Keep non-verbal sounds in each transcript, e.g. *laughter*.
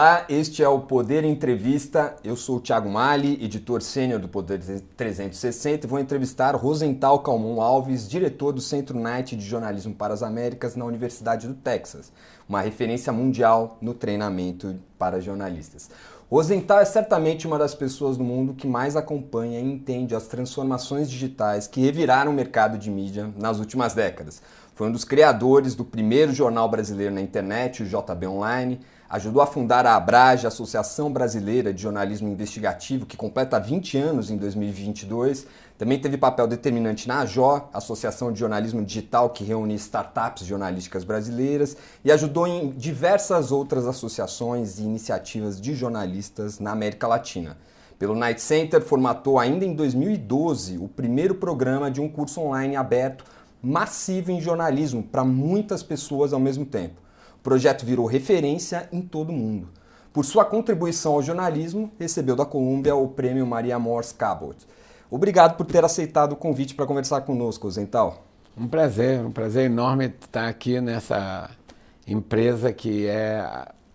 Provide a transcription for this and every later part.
Olá, este é o Poder Entrevista. Eu sou o Thiago Mali, editor sênior do Poder 360 e vou entrevistar Rosenthal Calmon Alves, diretor do Centro Knight de Jornalismo para as Américas na Universidade do Texas, uma referência mundial no treinamento para jornalistas. Rosenthal é certamente uma das pessoas do mundo que mais acompanha e entende as transformações digitais que reviraram o mercado de mídia nas últimas décadas. Foi um dos criadores do primeiro jornal brasileiro na internet, o JB Online, ajudou a fundar a Abrage, Associação Brasileira de Jornalismo Investigativo, que completa 20 anos em 2022. Também teve papel determinante na AJO, Associação de Jornalismo Digital, que reúne startups jornalísticas brasileiras, e ajudou em diversas outras associações e iniciativas de jornalistas na América Latina. Pelo Night Center, formatou ainda em 2012 o primeiro programa de um curso online aberto massivo em jornalismo para muitas pessoas ao mesmo tempo. O projeto virou referência em todo o mundo. Por sua contribuição ao jornalismo, recebeu da Colômbia o prêmio Maria Morse Cabot. Obrigado por ter aceitado o convite para conversar conosco, Zental. Um prazer, um prazer enorme estar aqui nessa empresa que é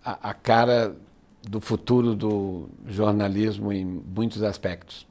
a, a cara do futuro do jornalismo em muitos aspectos.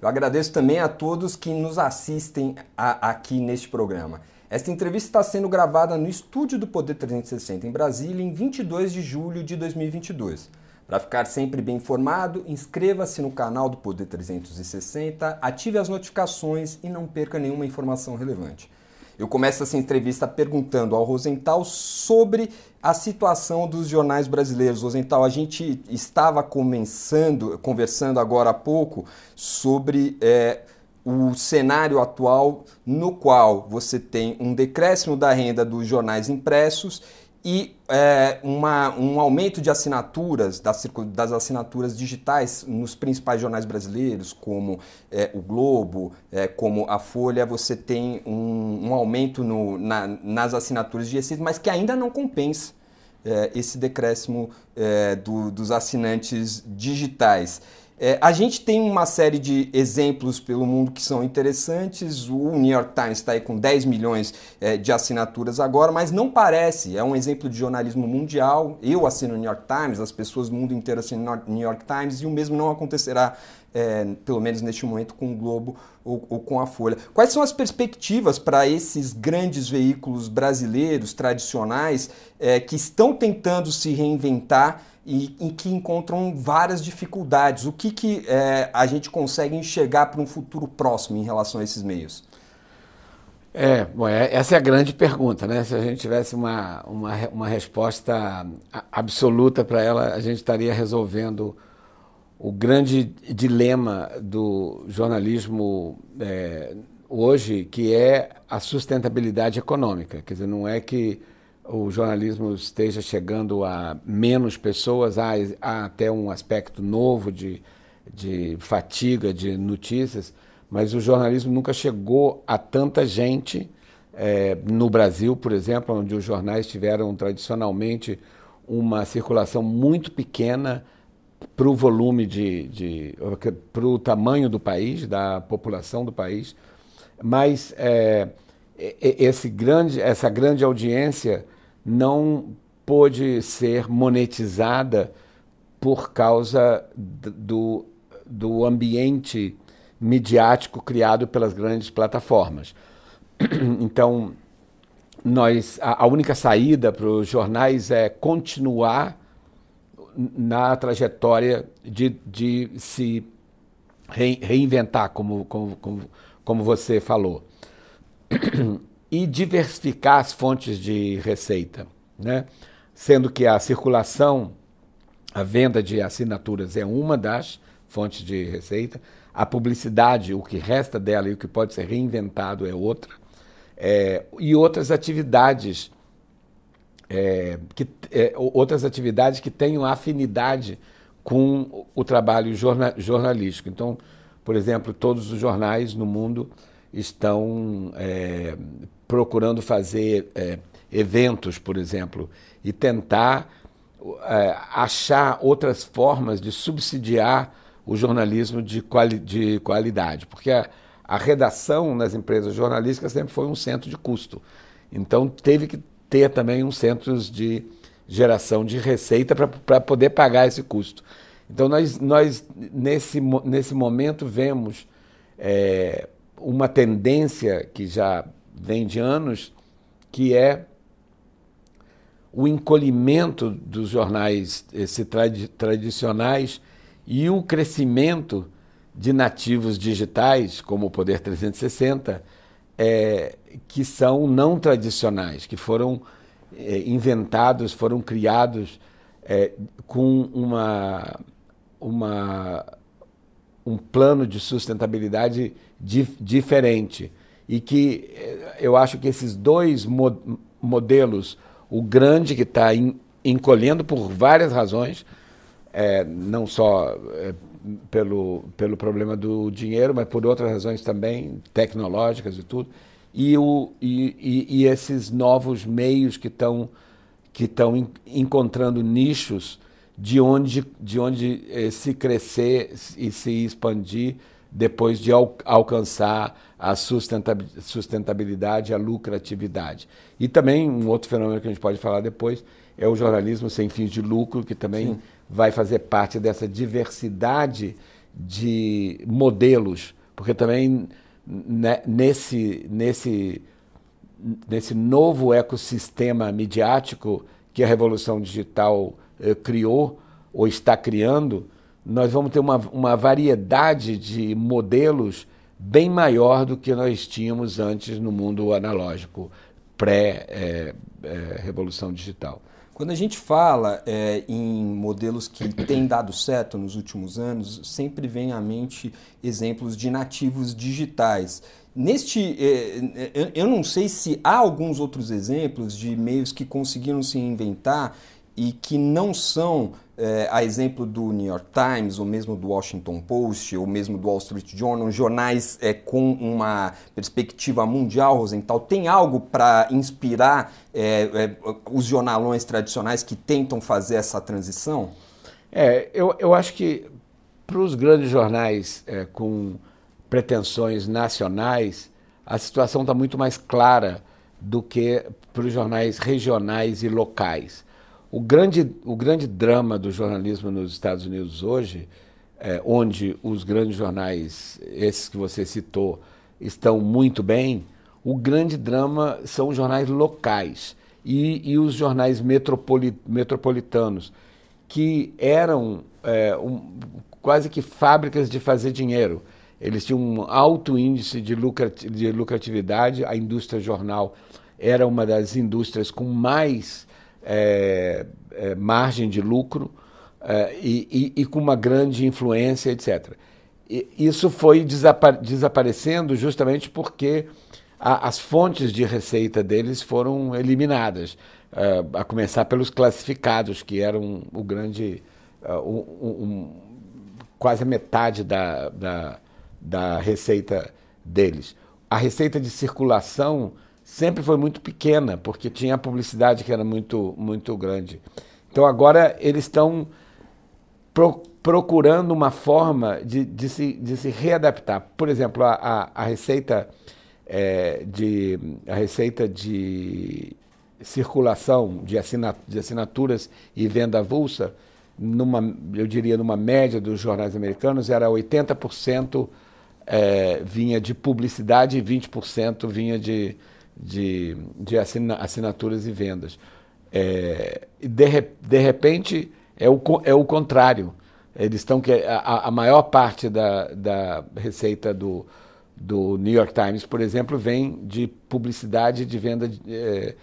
Eu agradeço também a todos que nos assistem a, aqui neste programa. Esta entrevista está sendo gravada no estúdio do Poder 360 em Brasília em 22 de julho de 2022. Para ficar sempre bem informado, inscreva-se no canal do Poder 360, ative as notificações e não perca nenhuma informação relevante. Eu começo essa entrevista perguntando ao Rosenthal sobre a situação dos jornais brasileiros. Rosenthal, a gente estava começando, conversando agora há pouco sobre é, o cenário atual no qual você tem um decréscimo da renda dos jornais impressos e é, uma, um aumento de assinaturas, das, das, assinaturas digitais nos principais jornais brasileiros, como é, o Globo, é, como a Folha, você tem um, um aumento no, na, nas assinaturas de receitas, mas que ainda não compensa é, esse decréscimo é, do, dos assinantes digitais. É, a gente tem uma série de exemplos pelo mundo que são interessantes. O New York Times está aí com 10 milhões é, de assinaturas agora, mas não parece. É um exemplo de jornalismo mundial. Eu assino o New York Times, as pessoas do mundo inteiro assinam o New York Times e o mesmo não acontecerá, é, pelo menos neste momento, com o Globo ou, ou com a Folha. Quais são as perspectivas para esses grandes veículos brasileiros tradicionais é, que estão tentando se reinventar? E em que encontram várias dificuldades. O que, que é, a gente consegue enxergar para um futuro próximo em relação a esses meios? É, bom, é, essa é a grande pergunta, né? Se a gente tivesse uma, uma, uma resposta absoluta para ela, a gente estaria resolvendo o grande dilema do jornalismo é, hoje, que é a sustentabilidade econômica. Quer dizer, não é que o jornalismo esteja chegando a menos pessoas, há, há até um aspecto novo de, de fatiga de notícias, mas o jornalismo nunca chegou a tanta gente. É, no Brasil, por exemplo, onde os jornais tiveram tradicionalmente uma circulação muito pequena para o volume de, de para o tamanho do país, da população do país, mas é, esse grande, essa grande audiência não pôde ser monetizada por causa do, do ambiente midiático criado pelas grandes plataformas. *clears throat* Então, nós, a, a única saída para os jornais é continuar na trajetória de, de se reinventar, como, como, como, como você falou. E diversificar as fontes de receita, né? sendo que a circulação, a venda de assinaturas é uma das fontes de receita, a publicidade, o que resta dela e o que pode ser reinventado é outra, é, e outras atividades é, que, é, outras atividades que tenham afinidade com o trabalho jorna, jornalístico. Então, por exemplo, todos os jornais no mundo estão é, procurando fazer é, eventos, por exemplo, e tentar é, achar outras formas de subsidiar o jornalismo de, quali de qualidade, porque a, a redação nas empresas jornalísticas sempre foi um centro de custo. Então teve que ter também um centro de geração de receita para poder pagar esse custo. Então, nós, nós nesse, nesse momento, vemos é, uma tendência que já vem de anos, que é o encolhimento dos jornais esse, trad tradicionais e o crescimento de nativos digitais, como o Poder 360, é, que são não tradicionais, que foram é, inventados, foram criados é, com uma, uma, um plano de sustentabilidade di diferente. E que é, eu acho que esses dois mo modelos, o grande que está encolhendo por várias razões, é, não só é, pelo, pelo problema do dinheiro, mas por outras razões também, tecnológicas e tudo, e, o, e, e, e esses novos meios que estão que estão encontrando nichos de onde, de onde eh, se crescer e se expandir depois de al alcançar a sustentabilidade, a lucratividade. E também um outro fenômeno que a gente pode falar depois é o jornalismo sem fins de lucro, que também Sim vai fazer parte dessa diversidade de modelos, porque também né, nesse, nesse, nesse novo ecossistema midiático que a revolução digital eh, criou ou está criando, nós vamos ter uma, uma variedade de modelos bem maior do que nós tínhamos antes no mundo analógico, pré-revolução eh, eh, digital. Quando a gente fala é, em modelos que têm dado certo nos últimos anos, sempre vem à mente exemplos de nativos digitais. Neste, é, eu não sei se há alguns outros exemplos de meios que conseguiram se inventar e que não são, é, a exemplo do New York Times, ou mesmo do Washington Post, ou mesmo do Wall Street Journal, jornais é, com uma perspectiva mundial, Rosenthal, tem algo para inspirar é, os jornalões tradicionais que tentam fazer essa transição? É, eu, eu acho que para os grandes jornais com pretensões nacionais, a situação está muito mais clara do que para os jornais regionais e locais. O grande, o grande drama do jornalismo nos Estados Unidos hoje, é, onde os grandes jornais, esses que você citou, estão muito bem, o grande drama são os jornais locais e, e os jornais metropoli, metropolitanos, que eram é, um, quase que fábricas de fazer dinheiro. Eles tinham um alto índice de, de lucratividade, a indústria jornal era uma das indústrias com mais é, é, margem de lucro é, e, e, e, com uma grande influência, etc. E isso foi desapa desaparecendo justamente porque a, as fontes de receita deles foram eliminadas, é, a começar pelos classificados, que eram o grande. Um, um, quase a metade da, da, da receita deles. A receita de circulação sempre foi muito pequena, porque tinha a publicidade que era muito, muito grande. Então agora eles estão pro, procurando uma forma de, de, se, de se readaptar. Por exemplo, a, a, a receita é, de a receita de circulação de, assina, de assinaturas e venda avulsa, numa, eu diria numa média dos jornais americanos, era 80% é, vinha de publicidade e 20% vinha de, de, de assina, assinaturas e vendas. É, de, de repente, é o, é o contrário. Eles estão que a, a maior parte da, da receita do, do New York Times, por exemplo, vem de publicidade de venda é,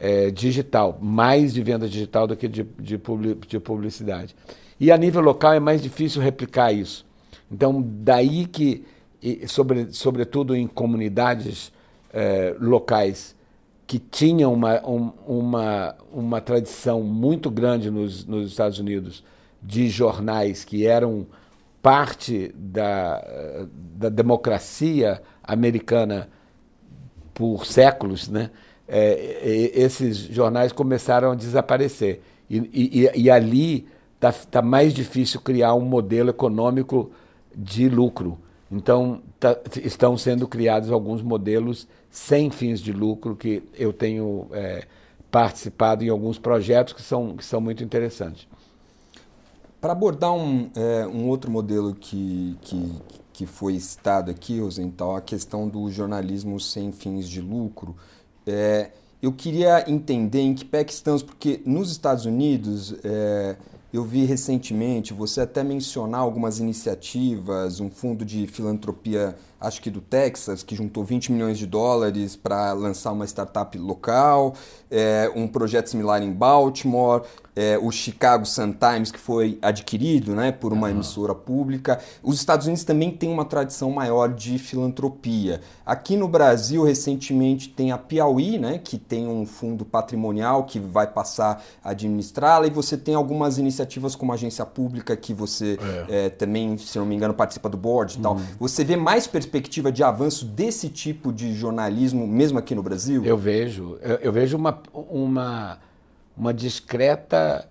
é, digital, mais de venda digital do que de, de, de publicidade. E a nível local é mais difícil replicar isso. Então, daí que, sobre, sobretudo em comunidades eh, locais que tinham uma, um, uma, uma tradição muito grande nos, nos Estados Unidos de jornais que eram parte da, da democracia americana por séculos, né? É, esses jornais começaram a desaparecer. E, e, e ali está tá mais difícil criar um modelo econômico de lucro. Então, tá, estão sendo criados alguns modelos sem fins de lucro que eu tenho é, participado em alguns projetos que são, que são muito interessantes. Para abordar um, é, um outro modelo que, que, que foi citado aqui, Rosenthal, a questão do jornalismo sem fins de lucro, é, eu queria entender em que pé que estamos, porque nos Estados Unidos é, eu vi recentemente você até mencionar algumas iniciativas, um fundo de filantropia acho que do Texas, que juntou 20 milhões de dólares para lançar uma startup local, é, um projeto similar em Baltimore, é, o Chicago Sun-Times, que foi adquirido né, por uma uhum. emissora pública. Os Estados Unidos também têm uma tradição maior de filantropia. Aqui no Brasil, recentemente, tem a Piauí, né, que tem um fundo patrimonial que vai passar a administrá-la, e você tem algumas iniciativas como agência pública que você é. É, também, se não me engano, participa do board e uhum. tal. Você vê mais perspectiva de avanço desse tipo de jornalismo, mesmo aqui no Brasil? Eu vejo. Eu, eu vejo uma, uma, uma discreta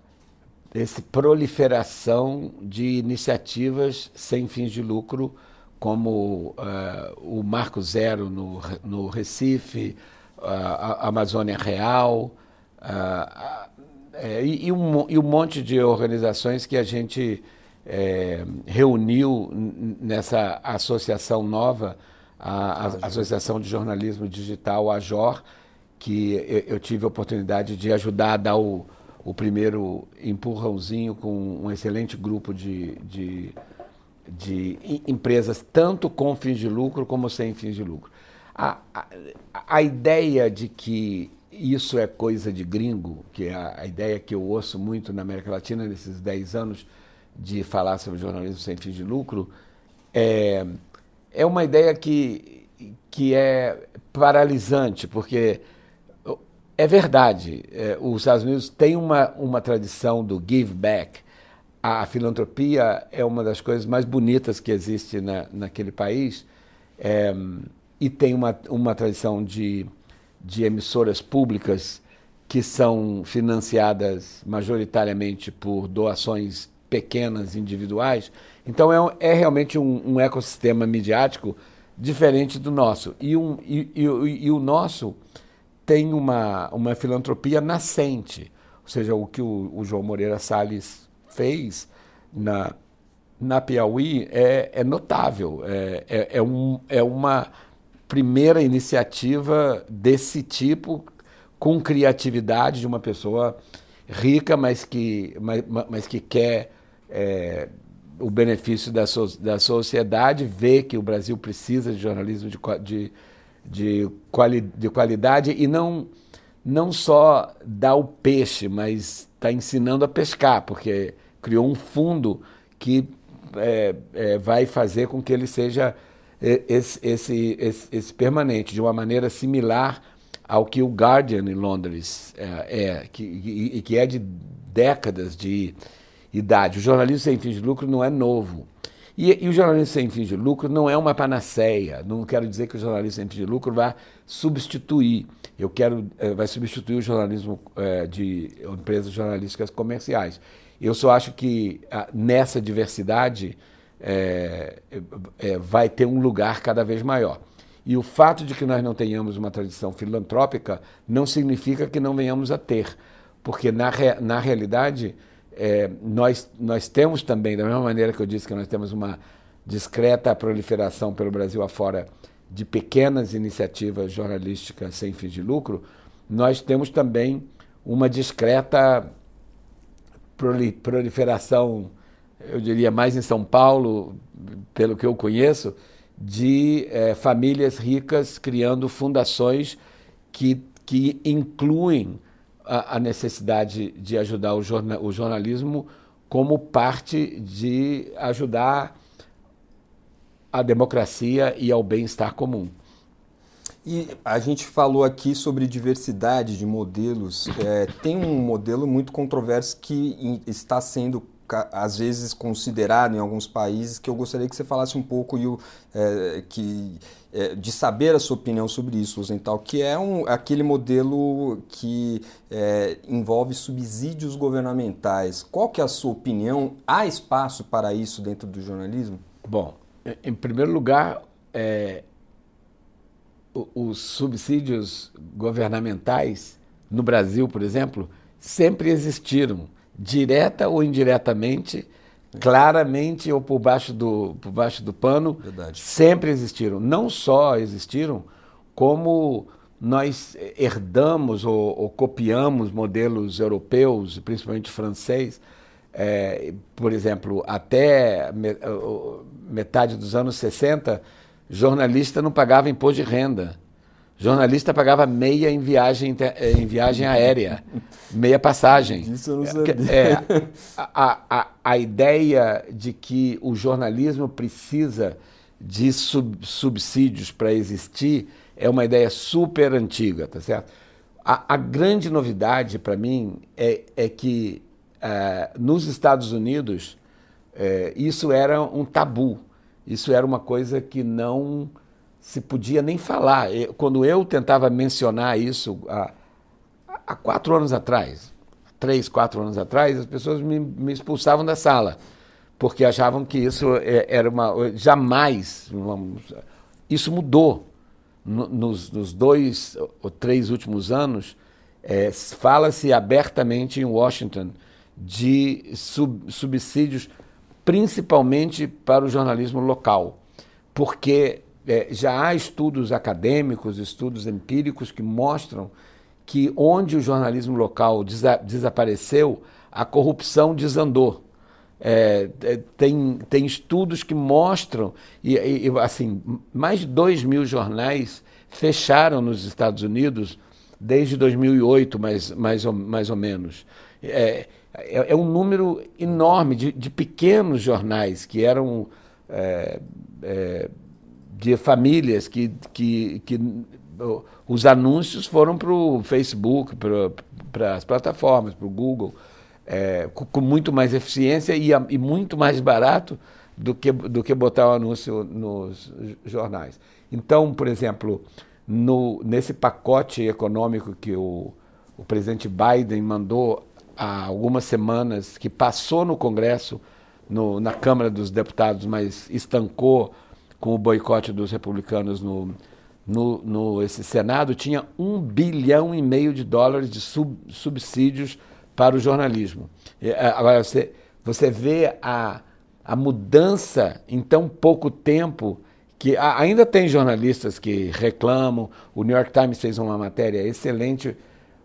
esse proliferação de iniciativas sem fins de lucro, como uh, o Marco Zero no, no Recife, uh, a Amazônia Real, uh, e, e, um, e um monte de organizações que a gente é, reuniu nessa associação nova, a, a Associação de Jornalismo Digital, a JOR, que eu, eu, tive a oportunidade de ajudar a dar o, o primeiro empurrãozinho com um excelente grupo de, de, de empresas, tanto com fins de lucro como sem fins de lucro. A, a, a ideia de que isso é coisa de gringo, que é a, a ideia que eu ouço muito na América Latina nesses 10 anos, de falar sobre jornalismo sem fins de lucro é, é uma ideia que, que é paralisante, porque é verdade, é, os Estados Unidos têm uma, uma tradição do give back. A filantropia é uma das coisas mais bonitas que existe na, naquele país é, e tem uma, uma tradição de, de emissoras públicas que são financiadas majoritariamente por doações pequenas, individuais. Então é, é realmente um, um, ecossistema midiático diferente do nosso. E, um, e, e, e, o nosso tem uma, uma filantropia nascente. Ou seja, o que o, o João Moreira Salles fez na, na Piauí é, é notável. É, é, é, um, é uma primeira iniciativa desse tipo, com criatividade de uma pessoa rica, mas que, mas, mas que quer é, o benefício da, so, da sociedade, vê que o Brasil precisa de jornalismo de, de, de, quali, de qualidade e não, não só dá o peixe, mas está ensinando a pescar, porque criou um fundo que é, é, vai fazer com que ele seja esse, esse, esse, esse, permanente, de uma maneira similar ao que o Guardian em Londres é, é que, e, que é de décadas de idade. O jornalismo sem fins de lucro não é novo. E, e, o jornalismo sem fins de lucro não é uma panaceia. Não quero dizer que o jornalismo sem fins de lucro vai substituir. Eu quero é, vai substituir o jornalismo é, de empresas jornalísticas comerciais. Eu só acho que a, nessa diversidade é, vai ter um lugar cada vez maior. E o fato de que nós não tenhamos uma tradição filantrópica não significa que não venhamos a ter, porque na, na realidade é, nós, nós temos também, da mesma maneira que eu disse que nós temos uma discreta proliferação pelo Brasil afora de pequenas iniciativas jornalísticas sem fins de lucro, nós temos também uma discreta proliferação, eu diria mais em São Paulo, pelo que eu conheço, de é, famílias ricas criando fundações que, que incluem a, a necessidade de ajudar o, jorna, o jornalismo como parte de ajudar a democracia e ao bem-estar comum. E a gente falou aqui sobre diversidade de modelos. É, tem um modelo muito controverso que está sendo às vezes considerado em alguns países que eu gostaria que você falasse um pouco e o, é, que, é, de saber a sua opinião sobre isso, Luzental, que é um, aquele modelo que é, envolve subsídios governamentais. Qual que é a sua opinião? Há espaço para isso dentro do jornalismo? Bom, em primeiro lugar, é, os subsídios governamentais no Brasil, por exemplo, sempre existiram, direta ou indiretamente, claramente ou por baixo do, por baixo do pano, Verdade. sempre existiram. Não só existiram, como nós herdamos ou, ou copiamos modelos europeus, principalmente francês. É, por exemplo, até metade dos anos 60, jornalista não pagava imposto de renda. Jornalista pagava meia em viagem, em viagem aérea, meia passagem. Isso eu não sabia. É, a, a, a ideia de que o jornalismo precisa de sub, subsídios para existir é uma ideia super antiga, tá certo? A, a grande novidade para mim é, é que uh, nos Estados Unidos uh, isso era um tabu, isso era uma coisa que não se podia nem falar. Quando eu tentava mencionar isso há, há quatro anos atrás, três, quatro anos atrás, as pessoas me, me expulsavam da sala, porque achavam que isso é, era uma. Jamais. Isso mudou. Nos, nos dois ou três últimos anos, é, fala-se abertamente em Washington de sub, subsídios, principalmente para o jornalismo local, porque é, já há estudos acadêmicos, estudos empíricos que mostram que onde o jornalismo local desa desapareceu, a corrupção desandou. É, é tem, tem estudos que mostram, e, e, assim, mais de 2 mil jornais fecharam nos Estados Unidos desde 2008, mais, mais, ou, mais ou menos. É, é, é um número enorme de, de, pequenos jornais que eram é, é de famílias que, que, que os anúncios foram para o Facebook, para as plataformas, para o Google, é, com, com, muito mais eficiência e, e, muito mais barato do que, do que botar o anúncio nos jornais. Então, por exemplo, no, nesse pacote econômico que o, o presidente Biden mandou há algumas semanas, que passou no Congresso, no, na Câmara dos Deputados, mas estancou com o boicote dos republicanos no, no, no esse Senado, tinha um bilhão e meio de dólares de sub, subsídios para o jornalismo. Agora, você, você vê a, a mudança em tão pouco tempo que ainda tem jornalistas que reclamam. O New York Times fez uma matéria excelente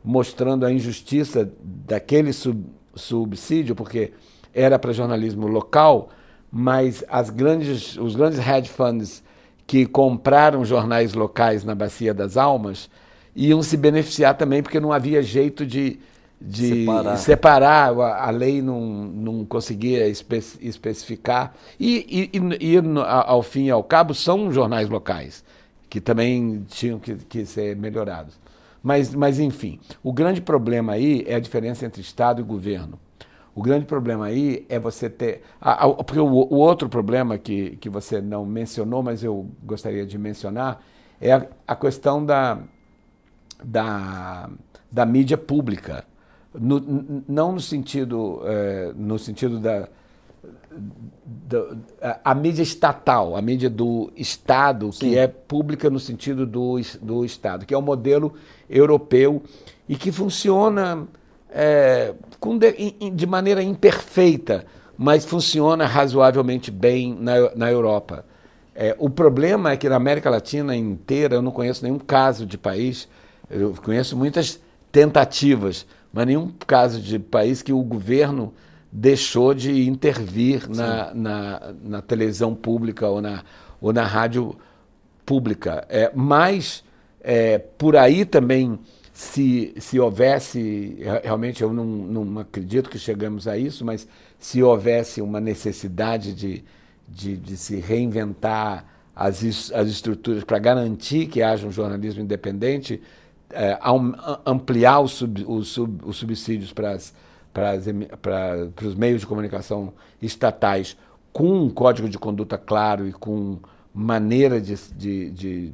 mostrando a injustiça daquele sub, subsídio, porque era para jornalismo local, mas as grandes, os grandes hedge funds que compraram jornais locais na Bacia das Almas iam se beneficiar também, porque não havia jeito de, de separar. separar. a lei não, não conseguia espe especificar. E, e, e, ao fim e ao cabo, são jornais locais, que também tinham que, que ser melhorados. Mas, mas, enfim, o grande problema aí é a diferença entre Estado e governo. O grande problema aí é você ter. A, a, porque o, o, outro problema que, que você não mencionou, mas eu gostaria de mencionar, é a, a questão da, da, da mídia pública. No, não no sentido, é, no sentido da, da, a, mídia estatal, a mídia do Estado, Sim. que é pública no sentido do, do Estado, que é um modelo europeu e que funciona é, de, de, maneira imperfeita, mas funciona razoavelmente bem na, na Europa. É, o problema é que na América Latina inteira eu não conheço nenhum caso de país, eu conheço muitas tentativas, mas nenhum caso de país que o governo deixou de intervir na, na, na, televisão pública ou na, ou na rádio pública. É, mas é, por aí também se, se houvesse, realmente eu não, não acredito que chegamos a isso, mas se houvesse uma necessidade de, de, de se reinventar as, as estruturas para garantir que haja um jornalismo independente, é, ampliar os, sub, os, sub, os subsídios para, as, para, as, para, para os meios de comunicação estatais com um código de conduta claro e com maneira de, de, de,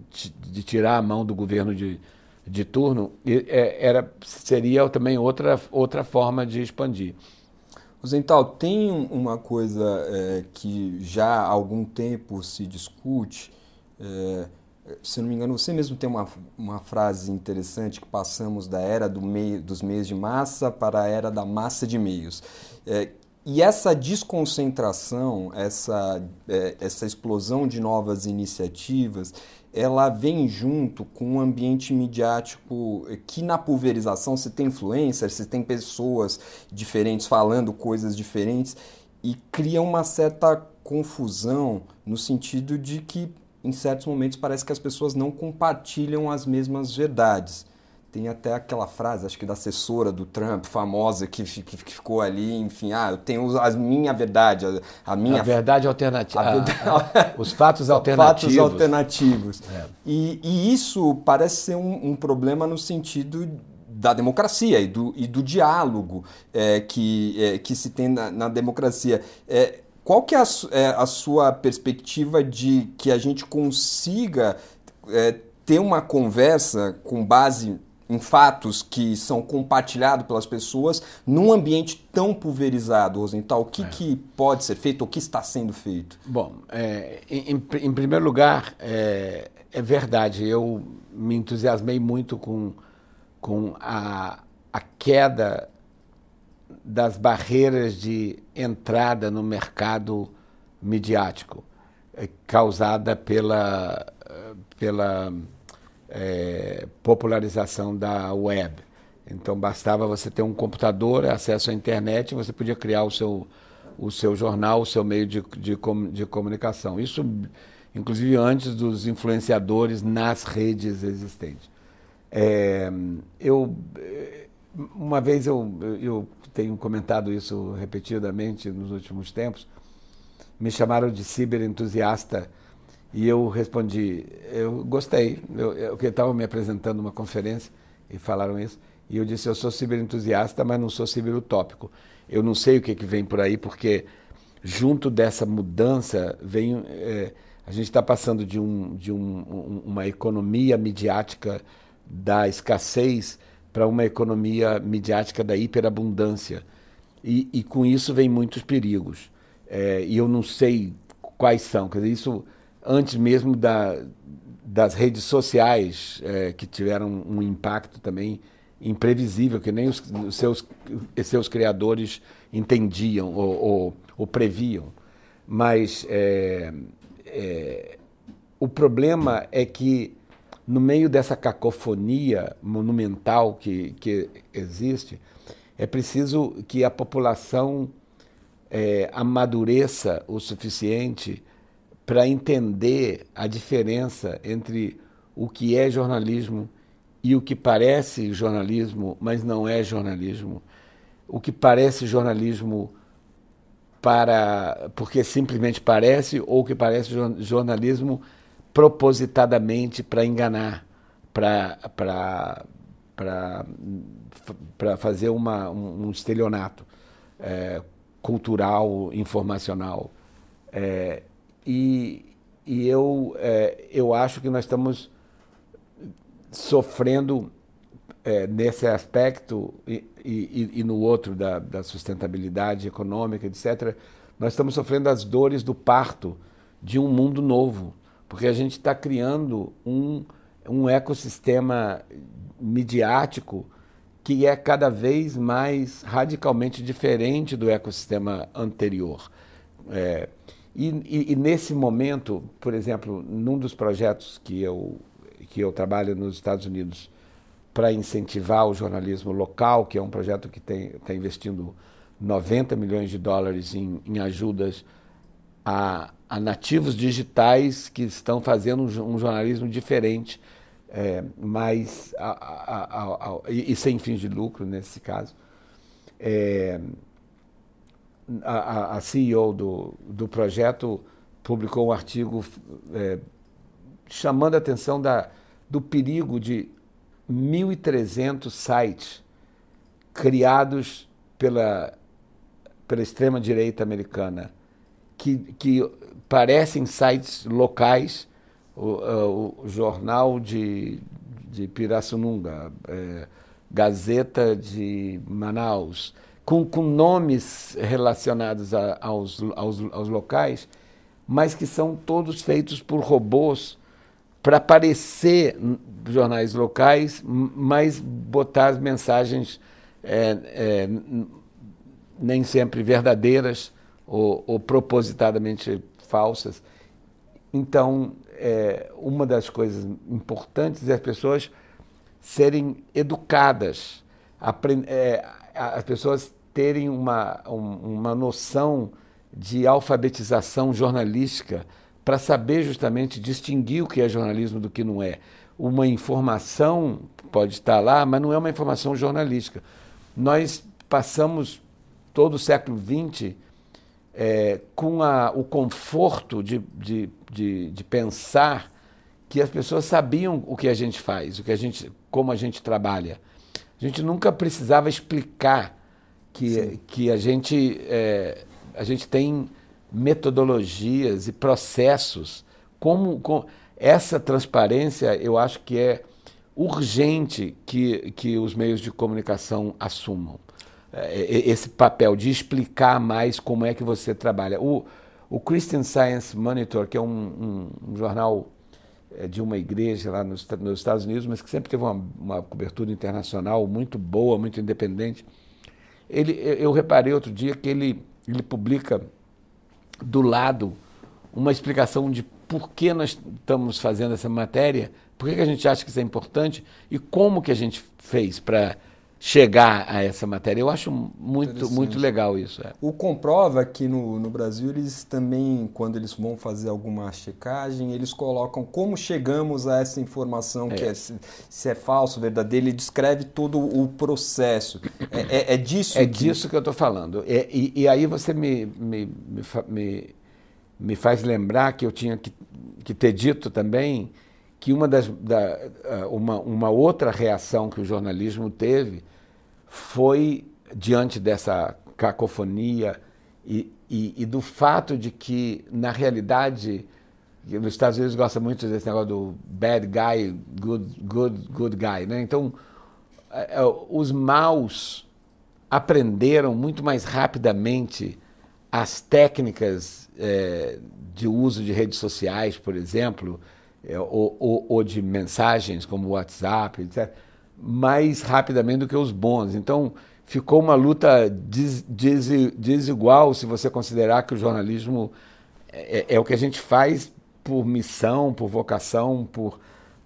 de tirar a mão do governo de, de turno, é, era, seria também outra, outra forma de expandir. Zental, tem uma coisa é, que já há algum tempo se discute, é, se não me engano, você mesmo tem uma, uma frase interessante que passamos da era do meio, dos meios de massa para a era da massa de meios. É, e essa desconcentração, essa, é, essa explosão de novas iniciativas, ela vem junto com um ambiente midiático que na pulverização você tem influencers, você tem pessoas diferentes falando coisas diferentes e cria uma certa confusão no sentido de que em certos momentos parece que as pessoas não compartilham as mesmas verdades. Tem até aquela frase, acho que da assessora do Trump, famosa, que, que, que ficou ali, enfim, ah, eu tenho a minha verdade, a, a minha... A verdade alternativa. Ah, os fatos *laughs* alternativos. Fatos alternativos. É. E, e, isso parece ser um, um, problema no sentido da democracia e do, e do diálogo é, que, é, que se tem na, na democracia. É, qual que é a, é a, sua perspectiva de que a gente consiga é, ter uma conversa com base em fatos que são compartilhados pelas pessoas num ambiente tão pulverizado, Rosenthal? O que, é. que pode ser feito, o que está sendo feito? Bom, é, em, em, primeiro lugar, é, é, verdade, eu me entusiasmei muito com, com a, a queda das barreiras de entrada no mercado midiático é, causada pela, pela é, popularização da web. Então bastava você ter um computador, acesso à internet, você podia criar o seu, o seu jornal, o seu meio de, de, de comunicação. Isso, inclusive, antes dos influenciadores nas redes existentes. É, eu, uma vez eu, eu tenho comentado isso repetidamente nos últimos tempos, me chamaram de ciberentusiasta e eu respondi, eu gostei, eu, eu estava me apresentando uma conferência e falaram isso, e eu disse, eu sou ciberentusiasta, mas não sou ciberutópico. Eu não sei o que, que vem por aí, porque junto dessa mudança vem... É, a gente está passando de, um, de um, uma economia midiática da escassez para uma economia midiática da hiperabundância. E, e com isso vem muitos perigos. É, e eu não sei quais são. Quer dizer, isso antes mesmo da, das redes sociais, é, que tiveram um impacto também imprevisível, que nem os, os seus, seus criadores entendiam ou, ou, ou previam. Mas é, é, o problema é que no meio dessa cacofonia monumental que, que existe, é preciso que a população é, amadureça o suficiente para entender a diferença entre o que é jornalismo e o que parece jornalismo, mas não é jornalismo. O que parece jornalismo para porque simplesmente parece ou o que parece jornalismo propositadamente para enganar, para fazer uma, um, um estelionato é, cultural, informacional. É, e, e eu, é, eu acho que nós estamos sofrendo é, nesse aspecto e, e, e, no outro da, da sustentabilidade econômica, etc., nós estamos sofrendo as dores do parto de um mundo novo porque a gente está criando um, um ecossistema midiático que é cada vez mais radicalmente diferente do ecossistema anterior. É, e, e, e, nesse momento, por exemplo, num dos projetos que eu, que eu trabalho nos Estados Unidos para incentivar o jornalismo local, que é um projeto que está investindo 90 milhões de dólares em, em ajudas a, a nativos digitais que estão fazendo um, um jornalismo diferente, é, mas a, a, a, e, e, sem fins de lucro nesse caso. É, a, CEO do, do projeto publicou um artigo é, chamando a atenção da, do perigo de 1.300 sites criados pela, pela extrema-direita americana que, que parecem sites locais, o, o, o jornal de, de Pirassununga, é, Gazeta de Manaus, com, com nomes relacionados a, aos, aos, aos locais, mas que são todos feitos por robôs para aparecer jornais locais, mas botar as mensagens é, é, nem sempre verdadeiras ou, ou propositadamente falsas. Então, é, uma das coisas importantes é as pessoas serem educadas, é, as pessoas terem uma, um, uma noção de alfabetização jornalística para saber justamente distinguir o que é jornalismo do que não é. Uma informação pode estar lá, mas não é uma informação jornalística. Nós passamos todo o século XX é, com a, o conforto de, de, de, de, pensar que as pessoas sabiam o que a gente faz, o que a gente, como a gente trabalha. A gente nunca precisava explicar que, que a, gente, é, a gente tem metodologias e processos. Como, com, essa transparência eu acho que é urgente que, que os meios de comunicação assumam. É, esse papel de explicar mais como é que você trabalha. O, o Christian Science Monitor, que é um, um, um jornal é, de uma igreja lá nos, nos, Estados Unidos, mas que sempre teve uma, uma, cobertura internacional muito boa, muito independente. Ele, eu reparei outro dia que ele, ele publica do lado uma explicação de por que nós estamos fazendo essa matéria, por que a gente acha que isso é importante e como que a gente fez para chegar a essa matéria. Eu acho muito, muito legal isso. É. O comprova que no, no Brasil eles também, quando eles vão fazer alguma checagem, eles colocam como chegamos a essa informação, é. que é, se, se, é falso, verdadeiro, ele descreve todo o processo. É, é, é disso É que... disso que eu estou falando. É, e, e, aí você me, me, me, me, faz lembrar que eu tinha que, que ter dito também que uma, das, da, uma, uma outra reação que o jornalismo teve foi diante dessa cacofonia e, e, e, do fato de que, na realidade, nos Estados Unidos gosta muito desse negócio do bad guy, good, good, good guy. Né? Então, é, é, os maus aprenderam muito mais rapidamente as técnicas é, de uso de redes sociais, por exemplo, é, ou, ou, ou de mensagens como WhatsApp, etc mais rapidamente do que os bons. Então, ficou uma luta des, des, desigual se você considerar que o jornalismo é, é, é, o que a gente faz por missão, por vocação, por,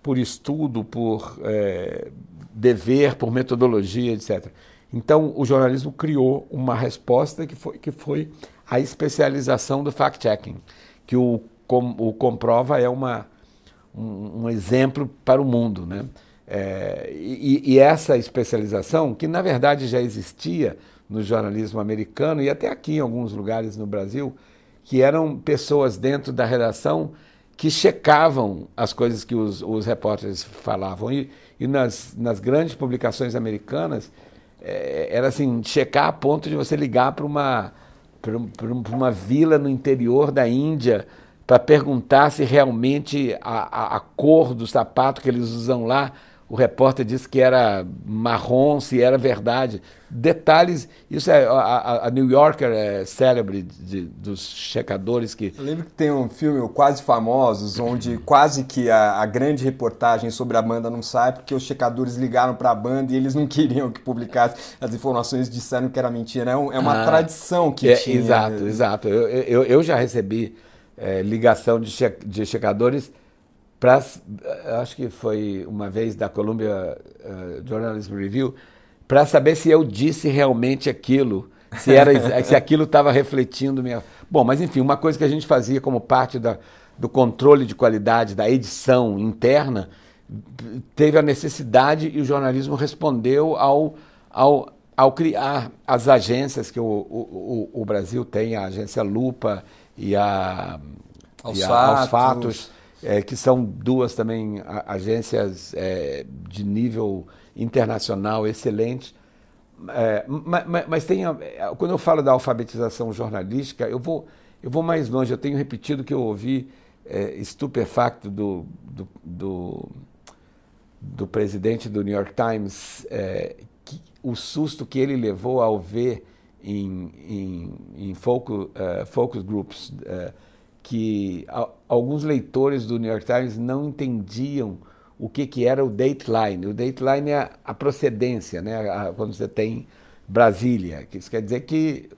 por estudo, por é, dever, por metodologia, etc. Então, o jornalismo criou uma resposta que foi, que foi a especialização do fact-checking, que o, com, o Comprova é uma, um, um exemplo para o mundo. Né? É, e, e, essa especialização, que na verdade já existia no jornalismo americano e até aqui em alguns lugares no Brasil, que eram pessoas dentro da redação que checavam as coisas que os, os repórteres falavam. E, e nas, nas, grandes publicações americanas, é, era assim, checar a ponto de você ligar para uma, uma vila no interior da Índia para perguntar se realmente a, a, a cor do sapato que eles usam lá o repórter disse que era marrom, se era verdade. Detalhes, isso é a, a New Yorker é célebre de, dos checadores que. Eu lembro que tem um filme, o Quase Famosos, onde quase que a, a, grande reportagem sobre a banda não sai, porque os checadores ligaram para a banda e eles não *laughs* queriam que publicasse as informações, disseram que era mentira. É, um, é uma ah, tradição que é, tinha. Exato, exato. Eu, eu, eu já recebi é, ligação de, che, de checadores para acho que foi uma vez da Columbia uh, Journalism Review para saber se eu disse realmente aquilo se era *laughs* se aquilo estava refletindo minha bom mas enfim uma coisa que a gente fazia como parte da, do controle de qualidade da edição interna teve a necessidade e o jornalismo respondeu ao ao, ao criar as agências que o, o, o Brasil tem a agência Lupa e a, aos, e a, fatos. aos fatos é, que são duas também agências é, de nível internacional excelentes. É, mas, mas, tem, é, quando eu falo da alfabetização jornalística, eu vou, eu vou mais longe. Eu tenho repetido que eu ouvi é, estupefacto do, do, do, do, presidente do New York Times, é, que, o susto que ele levou ao ver em, em, em focus, uh, focus groups que alguns leitores do New York Times não entendiam o que, que era o dateline. O dateline é a procedência, né? A, quando você tem Brasília. Isso quer dizer que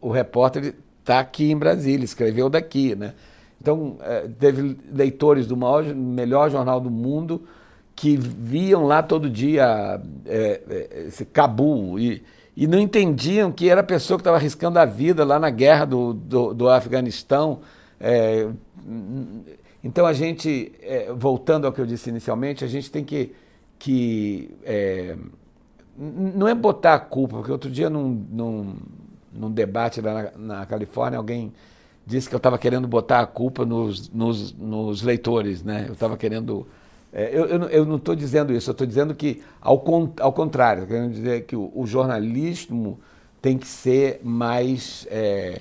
o repórter está aqui em Brasília, escreveu daqui. Né? Então, é, teve leitores do maior, melhor jornal do mundo que viam lá todo dia é, é, esse Cabul e, e não entendiam que era a pessoa que estava arriscando a vida lá na guerra do, do, do Afeganistão. É, então a gente, é, voltando ao que eu disse inicialmente, a gente tem que, que é, não é botar a culpa, porque outro dia num, num, num debate lá na, na, Califórnia alguém disse que eu estava querendo botar a culpa nos, nos, nos leitores, né? Eu estava querendo é, eu, eu, eu, não estou dizendo isso, eu estou dizendo que, ao, ao contrário, querendo dizer que o, o, jornalismo tem que ser mais é,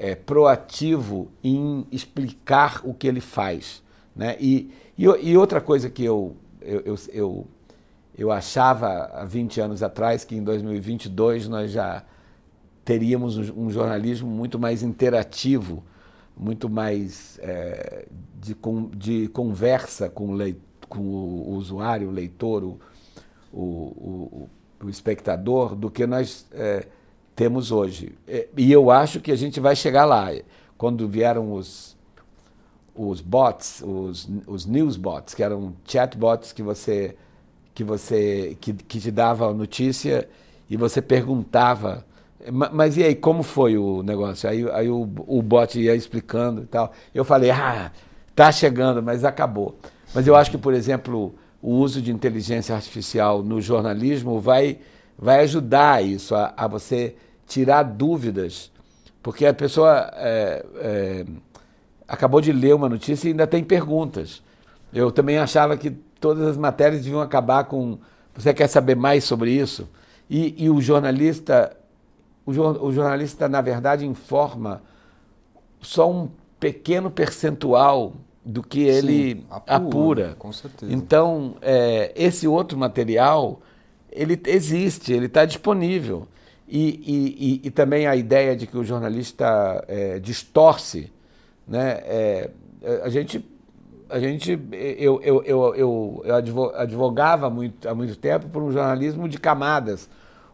é, proativo em explicar o que ele faz. Né? E, e, e outra coisa que eu, eu, eu, eu, achava há 20 anos atrás, que em 2022 nós já teríamos um jornalismo muito mais interativo, muito mais é, de, de conversa com o com o, usuário, o leitor, o, o, o espectador, do que nós é, temos hoje. É, e eu acho que a gente vai chegar lá. Quando vieram os, os bots, os, os newsbots, que eram chatbots que você que você que, que te dava notícia e você perguntava mas e aí, como foi o negócio? Aí, aí o, o bot ia explicando e tal. Eu falei, ah, tá chegando, mas acabou. Mas eu acho que, por exemplo, o uso de inteligência artificial no jornalismo vai, vai ajudar isso, a, a você tirar dúvidas. Porque a pessoa é, é, acabou de ler uma notícia e ainda tem perguntas. Eu também achava que todas as matérias deviam acabar com. Você quer saber mais sobre isso? E, e o jornalista, o, o jornalista, na verdade, informa só um pequeno percentual do que ele Sim, apura, apura. Com certeza. Então, é, esse outro material, ele existe, ele está disponível. E, e, e, também a ideia de que o jornalista é, distorce, né? É, a gente, a gente eu, eu, eu, eu, eu advogava muito, há muito tempo por um jornalismo de camadas,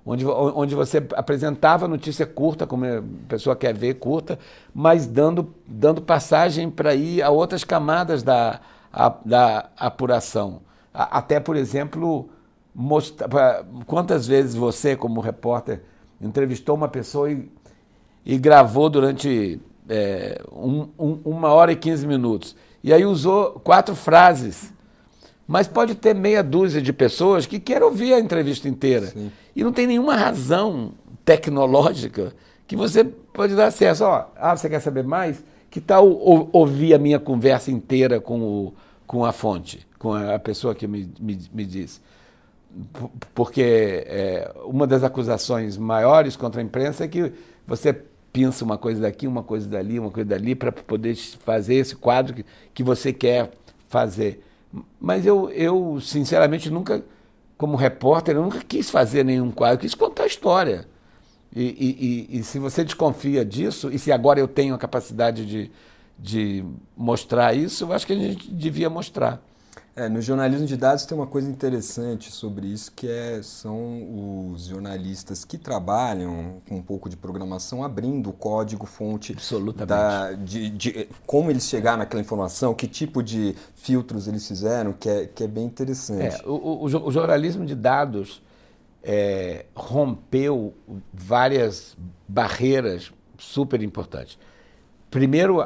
onde, onde você apresentava notícia curta, como a pessoa quer ver curta, mas dando, dando passagem para ir a outras camadas da, a, da apuração. Até, por exemplo, mostrar, quantas vezes você, como repórter, entrevistou uma pessoa e, e gravou durante é, um, um, uma hora e quinze minutos. E aí usou quatro frases mas pode ter meia dúzia de pessoas que querem ouvir a entrevista inteira. Sim. E não tem nenhuma razão tecnológica que você pode dar acesso. Ó, ah, você quer saber mais? Que tal ouvir a minha conversa inteira com, o, com a fonte, com a pessoa que me, me, me disse? Porque é, uma das acusações maiores contra a imprensa é que você pensa uma coisa daqui, uma coisa dali, uma coisa dali, para poder fazer esse quadro que, que você quer fazer. Mas eu, eu, sinceramente, nunca, como repórter, nunca quis fazer nenhum quadro, quis contar a história. E, e, e, e, se você desconfia disso, e se agora eu tenho a capacidade de, de mostrar isso, eu acho que a gente devia mostrar. É, no jornalismo de dados tem uma coisa interessante sobre isso, que é, são os jornalistas que trabalham com um pouco de programação abrindo o código-fonte da, de, de, como eles chegaram naquela informação, que tipo de filtros eles fizeram, que é, que é bem interessante. É, o, o, o, jornalismo de dados é, rompeu várias barreiras super importantes. Primeiro,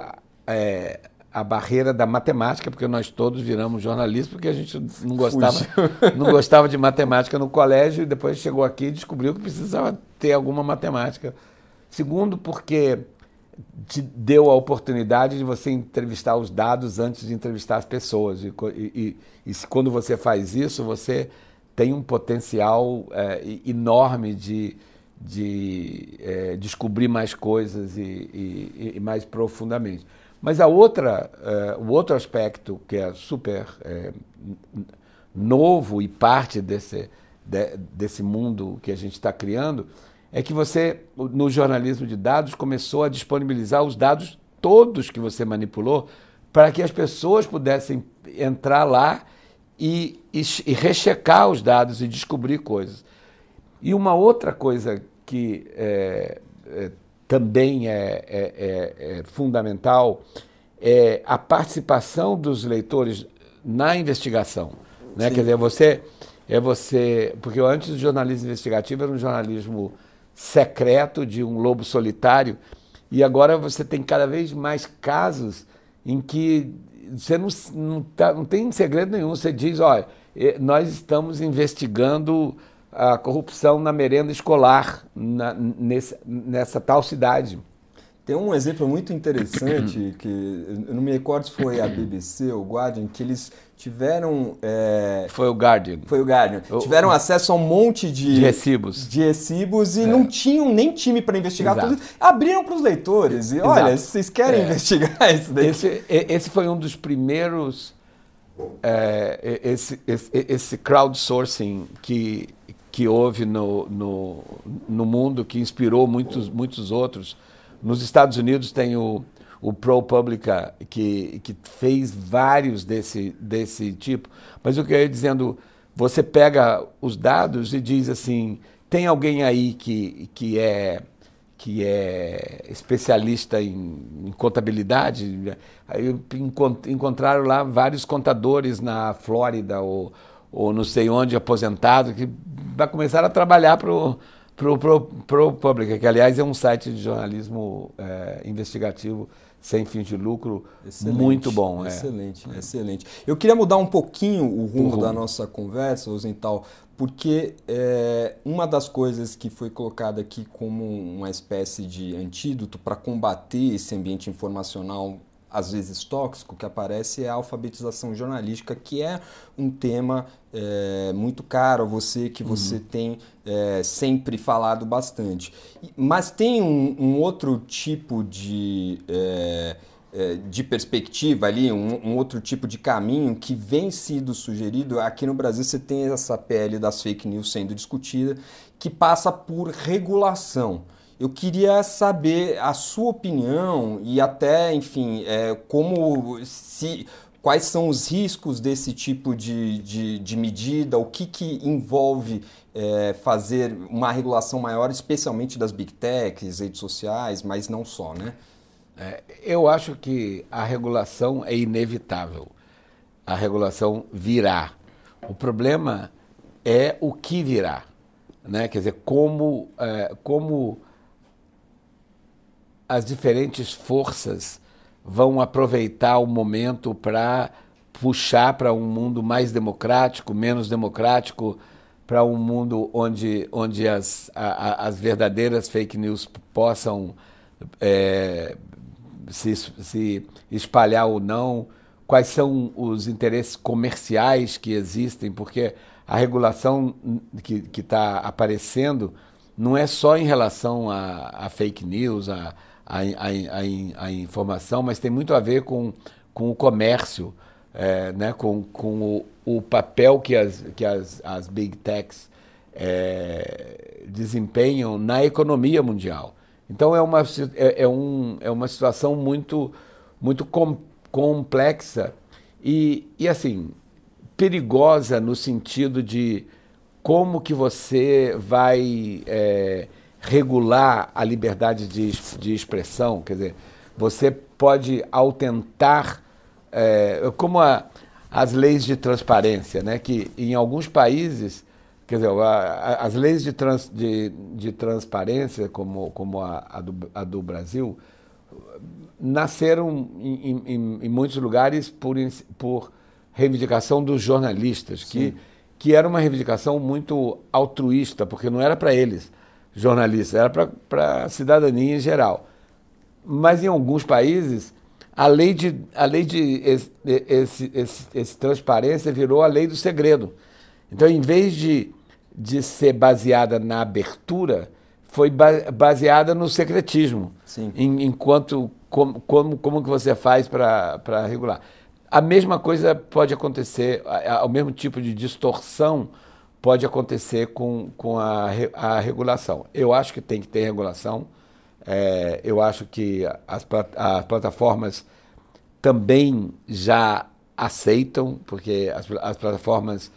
é, a barreira da matemática, porque nós todos viramos jornalistas, porque a gente não gostava, *laughs* não gostava de matemática no colégio e depois chegou aqui e descobriu que precisava ter alguma matemática. Segundo, porque te deu a oportunidade de você entrevistar os dados antes de entrevistar as pessoas. E, e, e quando você faz isso, você tem um potencial é, enorme de, de é, descobrir mais coisas e, e mais profundamente. Mas a outra, uh, o outro aspecto que é super uh, novo e parte desse, de, desse mundo que a gente está criando é que você, no jornalismo de dados, começou a disponibilizar os dados todos que você manipulou para que as pessoas pudessem entrar lá e, e, e rechecar os dados e descobrir coisas. E uma outra coisa que é, é, também é, é, é, é fundamental é a participação dos leitores na investigação. Né? Quer dizer, você é você. Porque antes o jornalismo investigativo era um jornalismo secreto de um lobo solitário, e agora você tem cada vez mais casos em que você não, não, tá, não tem segredo nenhum. Você diz, olha, nós estamos investigando a corrupção na merenda escolar na, nesse, nessa tal cidade. Tem um exemplo muito interessante *clears throat* que eu não me recordo se foi a BBC ou o Guardian que eles tiveram é... foi o Guardian foi o Guardian o, tiveram acesso a um monte de, de recibos de recibos e é. não tinham nem time para investigar Exato. tudo abriram para os leitores e Exato. olha vocês querem é. investigar isso daí esse, esse foi um dos primeiros é, esse, esse, esse crowdsourcing que que houve no, no, no mundo que inspirou muitos muitos outros nos Estados Unidos tem o, o ProPublica, que, que fez vários desse, desse tipo. Mas o que eu ia dizendo, você pega os dados e diz assim, tem alguém aí que, que é que é especialista em, em contabilidade. Aí encontraram lá vários contadores na Flórida ou, ou não sei onde, aposentados, que vai começar a trabalhar para o pro, pro, pro Publica, que aliás é um site de jornalismo é, investigativo sem fins de lucro excelente, muito bom. Excelente, é. excelente. Eu queria mudar um pouquinho o rumo, da nossa conversa, Ozental, porque é, uma das coisas que foi colocada aqui como uma espécie de antídoto para combater esse ambiente informacional às vezes tóxico que aparece é a alfabetização jornalística, que é um tema é, muito caro a você, que você uhum. tem é, sempre falado bastante. Mas tem um, um outro tipo de. É, de perspectiva ali, um, um, outro tipo de caminho que vem sido sugerido. Aqui no Brasil você tem essa pele das fake news sendo discutida, que passa por regulação. Eu queria saber a sua opinião e até, enfim, como se quais são os riscos desse tipo de, de, de medida, o que, que envolve é, fazer uma regulação maior, especialmente das big techs, redes sociais, mas não só, né? É, eu acho que a regulação é inevitável. A regulação virá. O problema é o que virá. Né? Quer dizer, como, é, como as diferentes forças vão aproveitar o momento para puxar para um mundo mais democrático, menos democrático, para um mundo onde, onde as, a, as verdadeiras fake news possam é, se, se espalhar ou não, quais são os interesses comerciais que existem, porque a regulação que está aparecendo não é só em relação a, a fake news, a, a, a, a, informação, mas tem muito a ver com, com o comércio, é, né, com, com o, o, papel que as, que as, as big techs é, desempenham na economia mundial. Então é uma, é, é, um, é uma situação muito, muito com, complexa e, e assim perigosa no sentido de como que você vai é, regular a liberdade de, de expressão, quer dizer, você pode, ao tentar, é, como a, as leis de transparência, né, que em alguns países, quer dizer, a, as leis de, trans, de, de transparência, como, como a, a, do, a do Brasil, nasceram em, em, em, muitos lugares por, por reivindicação dos jornalistas, que, que era uma reivindicação muito altruísta, porque não era para eles jornalistas, era para a cidadania em geral. Mas em alguns países, a lei de, a lei de esse, esse, esse, esse transparência virou a lei do segredo. Então, em vez de, de ser baseada na abertura, foi baseada no secretismo. Sim. Em, enquanto como, como, como que você faz para regular. A mesma coisa pode acontecer, o mesmo tipo de distorção pode acontecer com, com a, a regulação. Eu acho que tem que ter regulação, É, eu acho que as, as plataformas também já aceitam, porque as, as plataformas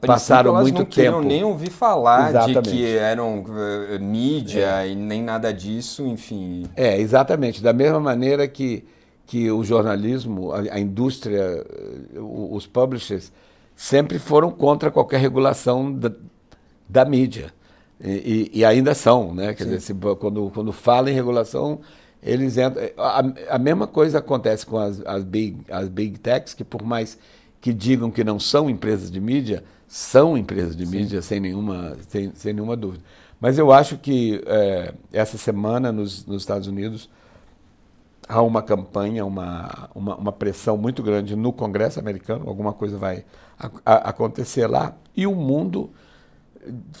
passaram muito não tempo. nem ouvir falar exatamente. de que eram uh, mídia é. e nem nada disso, enfim. É, exatamente. Da mesma maneira que, que o jornalismo, a, a indústria, uh, os publishers, sempre foram contra qualquer regulação da, da mídia. E, e, e, ainda são, né? Quer Sim. dizer, se, quando, quando fala em regulação, eles entram. A, a mesma coisa acontece com as, as, big, as big techs, que por mais que digam que não são empresas de mídia, são empresas de Sim. mídia sem nenhuma, sem, sem nenhuma dúvida. Mas eu acho que é, essa semana nos, nos Estados Unidos há uma campanha, uma, uma, uma, pressão muito grande no Congresso americano, alguma coisa vai a, a, acontecer lá, e o mundo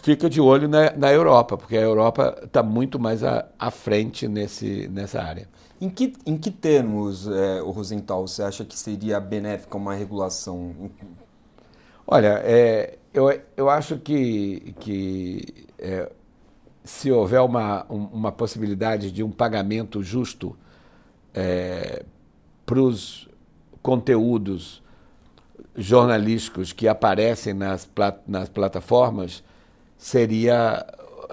fica de olho na, na Europa, porque a Europa está muito mais à, à frente nesse, nessa área. Em que, em que termos, é, o Rosenthal, você acha que seria benéfica uma regulação? Olha, é, eu, eu acho que, que é, se houver uma, uma possibilidade de um pagamento justo é, para os conteúdos jornalísticos que aparecem nas, plat, nas plataformas, seria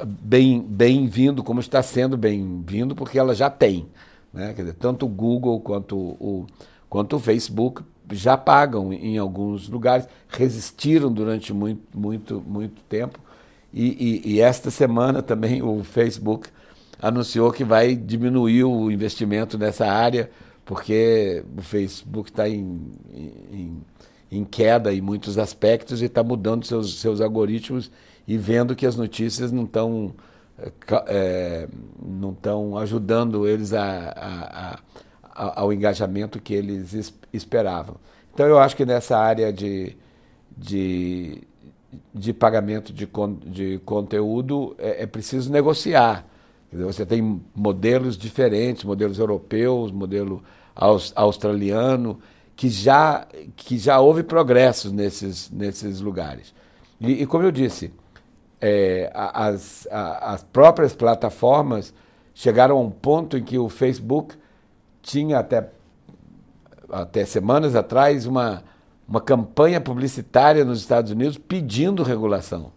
bem-vindo, bem como está sendo bem-vindo, porque ela já tem. Né? Dizer, tanto o Google quanto o, quanto o Facebook já pagam em alguns lugares, resistiram durante muito, muito, muito tempo. E, e, e, esta semana também o Facebook anunciou que vai diminuir o investimento nessa área, porque o Facebook está em, em, em, queda em muitos aspectos e está mudando seus, seus algoritmos e vendo que as notícias não estão é, não estão ajudando eles a, a, a ao engajamento que eles esperavam. Então, eu acho que nessa área de, de, de pagamento de, de conteúdo é, é preciso negociar. Você tem modelos diferentes, modelos europeus, modelo aus, australiano, que já, que já houve progressos nesses, nesses lugares. E, e como eu disse, é, as, as próprias plataformas chegaram a um ponto em que o Facebook tinha até, até semanas atrás uma, uma campanha publicitária nos Estados Unidos pedindo regulação.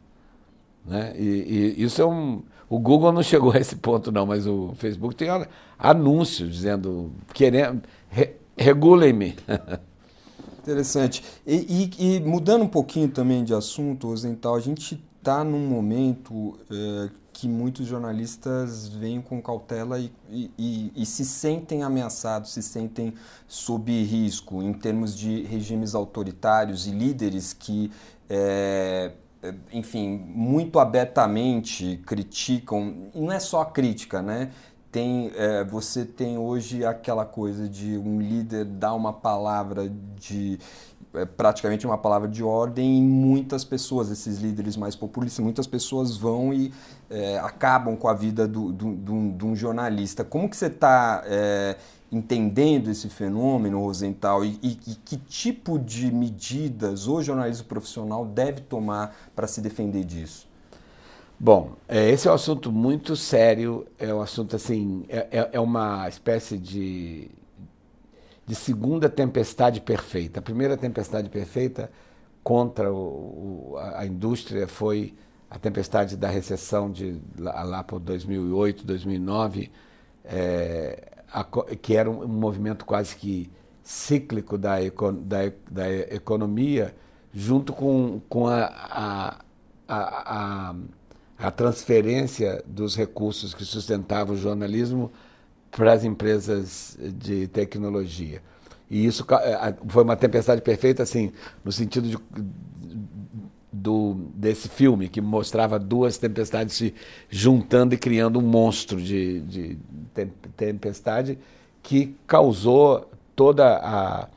Né? E, e, isso é um. O Google não chegou a esse ponto, não, mas o Facebook tem anúncios dizendo: querendo, re, regulem-me. *laughs* Interessante. E, e, e, mudando um pouquinho também de assunto, Ozental, a gente está num momento é, que muitos jornalistas veem com cautela e, e, e, se sentem ameaçados, se sentem sob risco em termos de regimes autoritários e líderes que, é, enfim, muito abertamente criticam, não é só a crítica, né? Tem, é, você tem hoje aquela coisa de um líder dar uma palavra de é praticamente uma palavra de ordem e muitas pessoas, esses líderes mais populistas, muitas pessoas vão e é, acabam com a vida do, do, do, de um jornalista. Como que você está é, entendendo esse fenômeno, Rosenthal, e, e, e, que tipo de medidas o jornalismo profissional deve tomar para se defender disso? Bom, é, esse é um assunto muito sério, é um assunto assim, é, é, é uma espécie de de segunda tempestade perfeita. A primeira tempestade perfeita contra o, a, indústria foi a tempestade da recessão de lá, lá por 2008, 2009, é, a, que era um, um, movimento quase que cíclico da, da, da economia, junto com, com a, a, a, a transferência dos recursos que sustentavam o jornalismo para as empresas de tecnologia. E isso é, foi uma tempestade perfeita, assim, no sentido de, do, desse filme, que mostrava duas tempestades se juntando e criando um monstro de, de tempestade que causou toda a,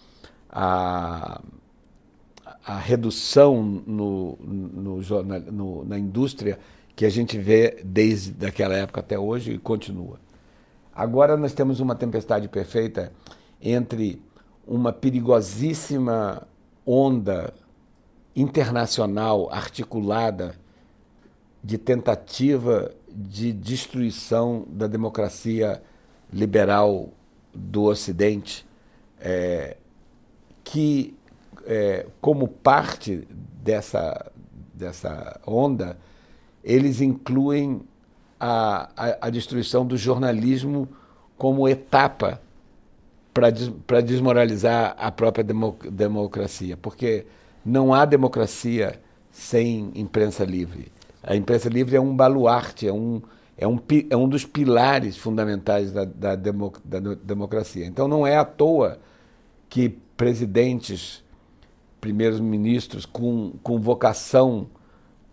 a, a redução no, no, no, na indústria que a gente vê desde aquela época até hoje e continua. Agora nós temos uma tempestade perfeita entre uma perigosíssima onda internacional articulada de tentativa de destruição da democracia liberal do Ocidente, é, que, é, como parte dessa, dessa onda, eles incluem a, a, a destruição do jornalismo como etapa para desmoralizar a própria demo, democracia, porque não há democracia sem imprensa livre. A imprensa livre é um baluarte, é um, é um, é um dos pilares fundamentais da, da, da democracia. Então não é à toa que presidentes, primeiros ministros com, com vocação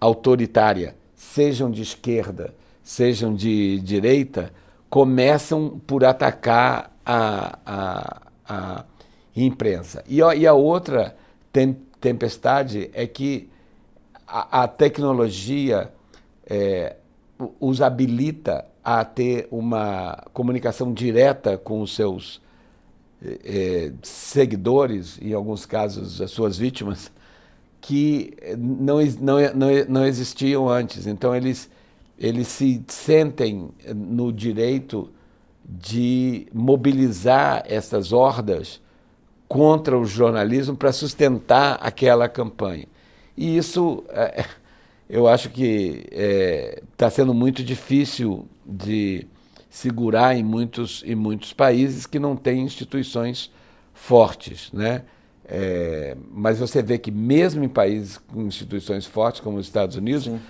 autoritária, sejam de esquerda, sejam de direita, começam por atacar a, a, a imprensa. E, e a outra tempestade é que a, a tecnologia é, os habilita a ter uma comunicação direta com os seus é, seguidores, em alguns casos as suas vítimas, que não, não, não, não existiam antes. Então eles, eles se sentem no direito de mobilizar essas hordas contra o jornalismo para sustentar aquela campanha. E isso é, *laughs* eu acho que está é, sendo muito difícil de segurar em muitos, em muitos países que não têm instituições fortes. Né? É, mas você vê que mesmo em países com instituições fortes, como os Estados Unidos, Sim.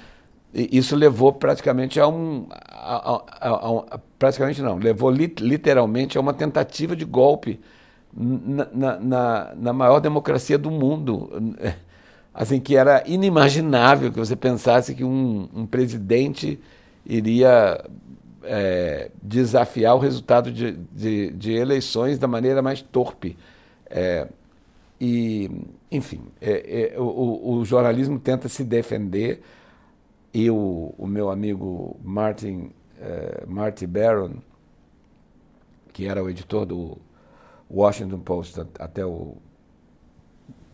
isso levou praticamente a um. A, a, a, praticamente não, levou li, literalmente a uma tentativa de golpe na, na, na, maior democracia do mundo *laughs* assim que era inimaginável que você pensasse que um, um presidente iria é, desafiar o resultado de, de, de, eleições da maneira mais torpe. É, e, enfim, é, é o, o, jornalismo tenta se defender e o, o meu amigo Martin, é, Marty Barron, que era o editor do Washington Post até o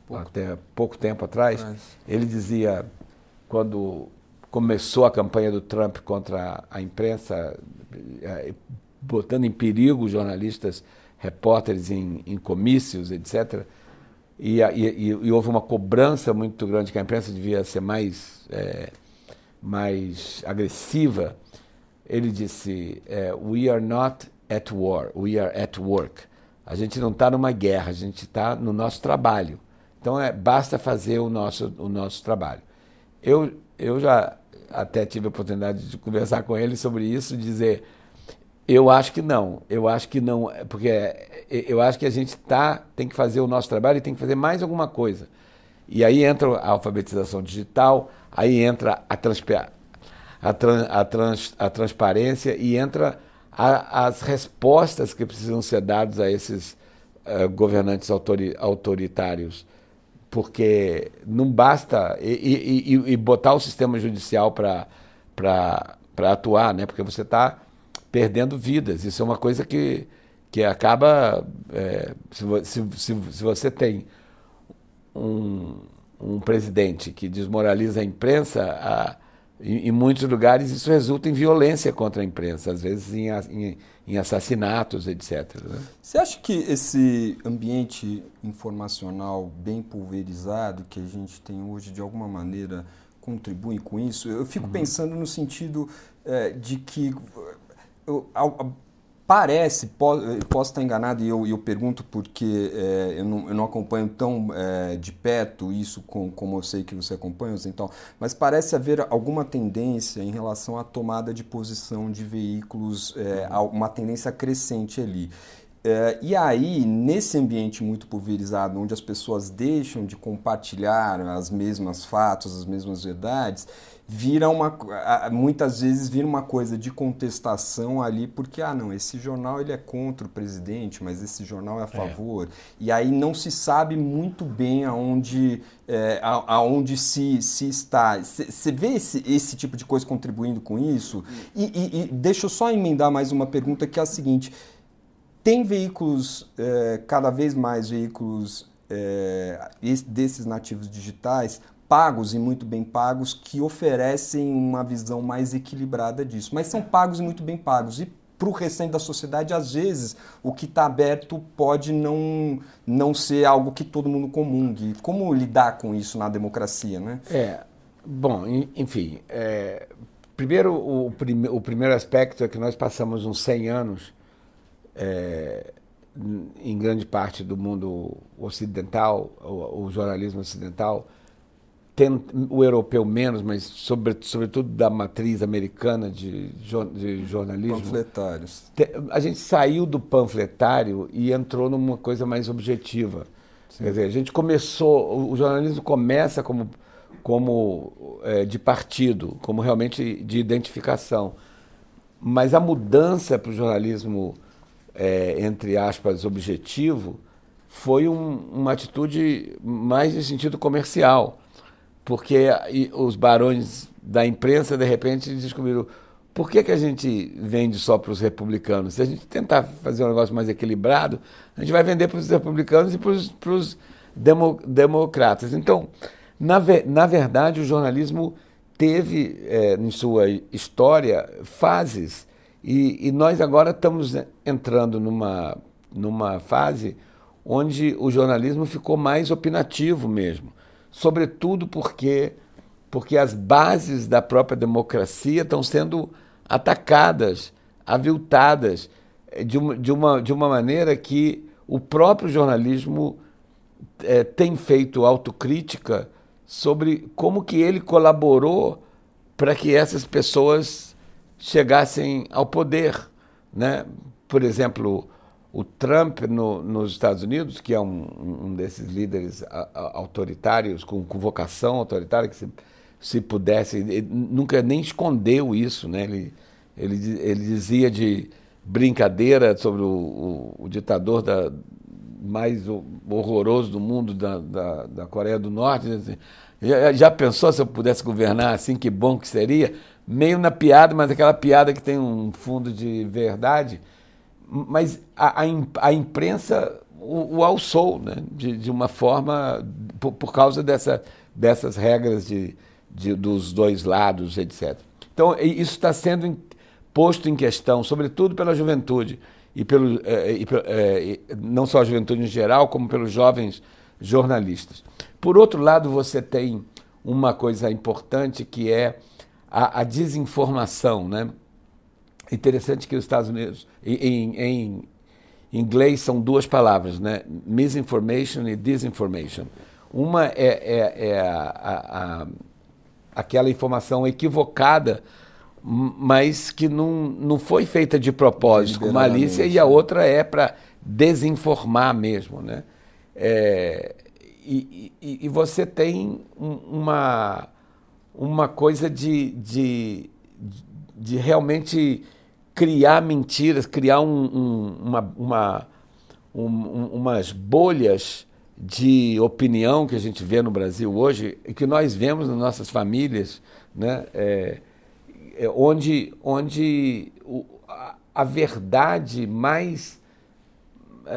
pouco. até pouco tempo atrás, Mas... ele dizia, quando começou a campanha do Trump contra a imprensa, eh, botando em perigo jornalistas, repórteres em, em comícios, etc., e, e, e, houve uma cobrança muito grande que a imprensa devia ser mais, é, mais agressiva, ele disse: é, We are not at war, we are at work. A gente não está numa guerra, a gente está no nosso trabalho. Então, é, basta fazer o nosso, o nosso trabalho. Eu, eu já até tive a oportunidade de conversar com ele sobre isso, dizer, eu acho que não, eu acho que não, porque eu acho que a gente tá, tem que fazer o nosso trabalho e tem que fazer mais alguma coisa. E aí entra a alfabetização digital, aí entra a, a, a, trans, a transparência e entra a, as respostas que precisam ser dadas a esses uh, governantes autori, autoritários porque não basta e, e, e botar o sistema judicial para atuar, né? porque você está perdendo vidas. Isso é uma coisa que, que acaba. É, se, se, se, se, você tem um, um presidente que desmoraliza a imprensa, a, em, em, muitos lugares isso resulta em violência contra a imprensa, às vezes em, em em assassinatos, etc. Né? Você acha que esse ambiente informacional bem pulverizado que a gente tem hoje, de alguma maneira, contribui com isso? Eu fico uhum. pensando no sentido é, de que eu, Parece, posso, posso estar enganado e eu, eu pergunto porque é, eu, não, eu, não, acompanho tão é, de perto isso com, como eu sei que você acompanha, então, mas parece haver alguma tendência em relação à tomada de posição de veículos, é, uma tendência crescente ali. É, e aí, nesse ambiente muito pulverizado, onde as pessoas deixam de compartilhar as mesmas fatos, as mesmas verdades, vira uma muitas vezes vira uma coisa de contestação ali porque ah não esse jornal ele é contra o presidente mas esse jornal é a é. favor é. e aí não se sabe muito bem aonde é, aonde se, se está você vê esse, esse tipo de coisa contribuindo com isso e, e, e deixa eu só emendar mais uma pergunta que é a seguinte tem veículos é, cada vez mais veículos é, desses nativos digitais pagos e muito bem pagos que oferecem uma visão mais equilibrada disso. Mas são pagos e muito bem pagos. E para o restante da sociedade, às vezes, o que está aberto pode não, não ser algo que todo mundo comungue. Como lidar com isso na democracia, né? É, bom, enfim, é, primeiro, o, o primeiro aspecto é que nós passamos uns 100 anos é, em grande parte do mundo ocidental, o, o jornalismo ocidental, o europeu menos, mas sobre, sobretudo da matriz americana de, de jornalismo. Panfletários. A gente saiu do panfletário e entrou numa coisa mais objetiva. Sim. Quer dizer, a gente começou, o jornalismo começa como, como é, de partido, como realmente de identificação. Mas a mudança para o jornalismo é, entre aspas, objetivo, foi um, uma atitude mais em sentido comercial, porque os barões da imprensa, de repente, descobriram por que, que a gente vende só para os republicanos? Se a gente tentar fazer um negócio mais equilibrado, a gente vai vender para os republicanos e para os demo, democratas. Então, na, na verdade, o jornalismo teve, é, em sua história, fases e, e nós agora estamos entrando numa, numa fase onde o jornalismo ficou mais opinativo mesmo, sobretudo porque, porque as bases da própria democracia estão sendo atacadas, aviltadas, eh, de uma, de uma, de uma maneira que o próprio jornalismo é, tem feito autocrítica sobre como que ele colaborou para que essas pessoas chegassem ao poder. Né? Por exemplo, o Trump no, nos Estados Unidos, que é um, um desses líderes autoritários, com, com, vocação autoritária, que se, se pudesse, nunca nem escondeu isso. Né? Ele, ele, ele dizia de brincadeira sobre o, o, o ditador da, mais horroroso do mundo, da, da, da Coreia do Norte. Assim, já, já pensou se eu pudesse governar assim, que bom que seria? meio na piada, mas aquela piada que tem um fundo de verdade. Mas a, a, imprensa o, o alçou né? de, de uma forma, por, por causa dessa, dessas regras de, de, dos dois lados, etc. Então, isso está sendo posto em questão, sobretudo pela juventude, e, pelo, é, e, é, não só a juventude em geral, como pelos jovens jornalistas. Por outro lado, você tem uma coisa importante que é a, a desinformação. Né? Interessante que os Estados Unidos, em, em inglês, são duas palavras, né? misinformation e disinformation. Uma é, é, é a, a, aquela informação equivocada, mas que não, não foi feita de propósito, com malícia, e a outra é para desinformar mesmo. Né? É, e, e, e, você tem uma uma coisa de, de, de realmente criar mentiras, criar um, um, uma, uma, um, umas bolhas de opinião que a gente vê no Brasil hoje e que nós vemos nas nossas famílias, né? É, é onde, onde o, a, a, verdade mais.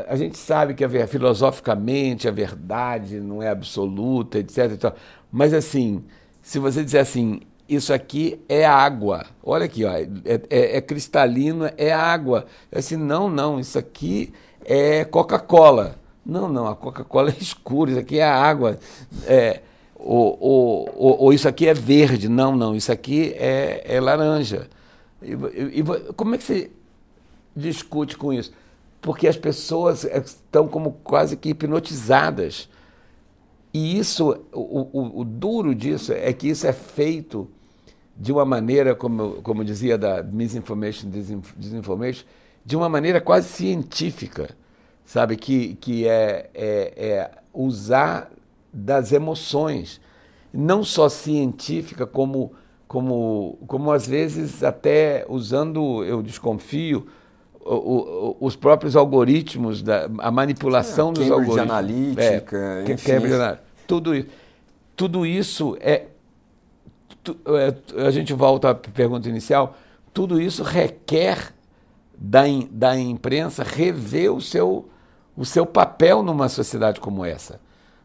A gente sabe que a, filosoficamente a verdade não é absoluta, etc. mas assim, se você disser assim, isso aqui é água, olha aqui, ó, é, é, é cristalino, é água. É assim, não, não, isso aqui é Coca-Cola. Não, não, a Coca-Cola é escura, isso aqui é água. É, ou, ou, ou, ou, isso aqui é verde. Não, não, isso aqui é, é laranja. E, e, e, como é que você discute com isso? Porque as pessoas estão como quase que hipnotizadas e isso, o, o, o, duro disso é que isso é feito de uma maneira, como, como dizia da misinformation, disinformation, de uma maneira quase científica, sabe? Que, que é, é, é usar das emoções, não só científica, como, como, como às vezes até usando, eu desconfio, o, o, os próprios algoritmos, da, a manipulação é, dos Cambridge algoritmos. Analytica, é, enfim. Cambridge Analytica. Tudo isso. Tudo isso é, é, A gente volta à pergunta inicial. Tudo isso requer da, da imprensa rever o seu, o seu papel numa sociedade como essa.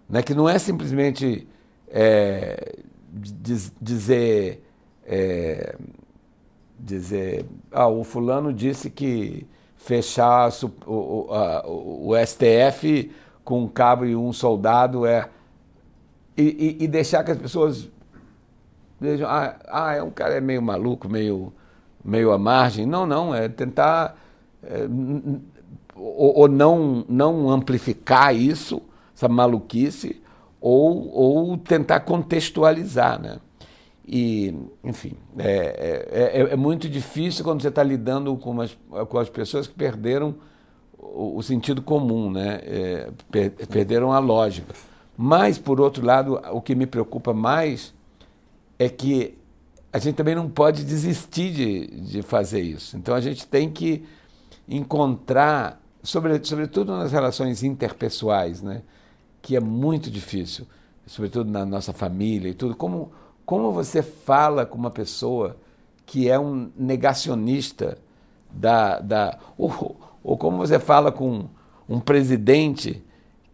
Né? Que não é simplesmente é, diz, dizer, é, dizer, ah, o fulano disse que fechar o, o, o STF com um cabo e um soldado é e, e, e deixar que as pessoas vejam, ah, ah, é um cara é meio maluco, meio meio à margem. Não, não, é tentar é, ou, ou, não, não amplificar isso, essa maluquice, ou, ou tentar contextualizar, né? E, enfim, é, é, é, é muito difícil quando você está lidando com, umas, com as pessoas que perderam o, o sentido comum, né? É, per, perderam a lógica. Mas, por outro lado, o que me preocupa mais é que a gente também não pode desistir de, de fazer isso. Então a gente tem que encontrar, sobre, sobretudo nas relações interpessoais, né, que é muito difícil, sobretudo na nossa família e tudo, como, como você fala com uma pessoa que é um negacionista da. da ou, ou como você fala com um presidente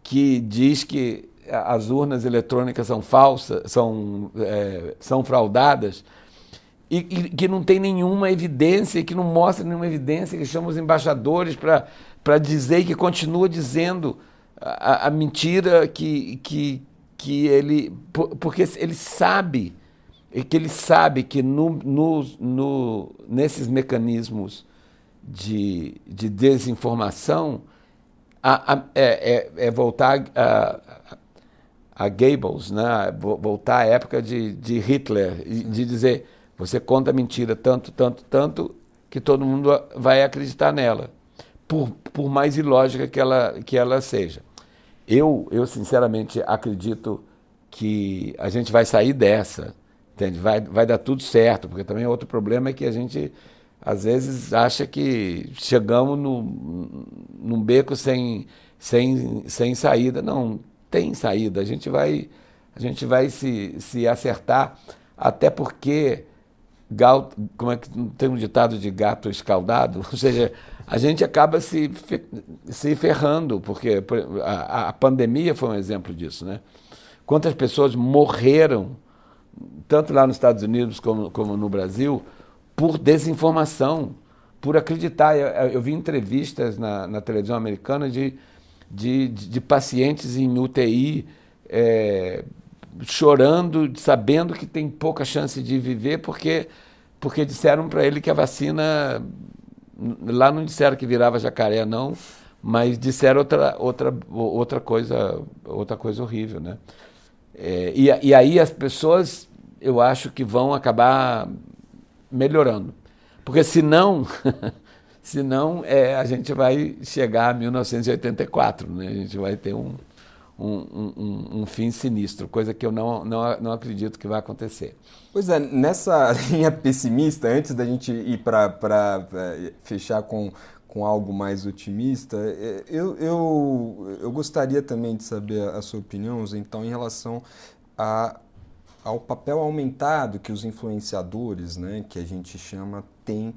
que diz que as urnas eletrônicas são falsas, são, é, são fraudadas, e, e, que não tem nenhuma evidência, que não mostra nenhuma evidência, que chama os embaixadores para dizer que continua dizendo a, a, mentira que, que, que ele. Porque ele sabe, que ele sabe que no, no, no, nesses mecanismos de, de desinformação a, a, é, é, é, voltar a, a Goebbels, né? voltar à época de, de Hitler, de dizer você conta mentira tanto, tanto, tanto, que todo mundo vai acreditar nela, por, por mais ilógica que ela, que ela seja. Eu, eu, sinceramente, acredito que a gente vai sair dessa, entende? Vai, vai dar tudo certo, porque também outro problema é que a gente, às vezes, acha que chegamos no, num beco sem, sem, sem saída. Não, tem saída. A gente vai, a gente vai se, se acertar, até porque gato, como é que tem um ditado de gato escaldado? *laughs* Ou seja, a gente acaba se, se ferrando, porque a, a pandemia foi um exemplo disso, né? Quantas pessoas morreram, tanto lá nos Estados Unidos como, como no Brasil, por desinformação, por acreditar. Eu, eu vi entrevistas na, na televisão americana de, de, de, pacientes em UTI é, chorando, sabendo que tem pouca chance de viver, porque, porque disseram para ele que a vacina. Lá não disseram que virava jacaré, não, mas disseram outra, outra, outra, coisa, outra coisa horrível. Né? É, e, e aí as pessoas, eu acho que vão acabar melhorando. Porque senão, *laughs* senão é, a gente vai chegar a 1984, né? a gente vai ter um, um, um, um, fim sinistro, coisa que eu não, não, não acredito que vai acontecer. Pois é, nessa *laughs* linha pessimista, antes da gente ir para fechar com, com algo mais otimista, é, eu, eu, eu gostaria também de saber a sua opinião, então, em relação a, ao papel aumentado que os influenciadores, né, que a gente chama, têm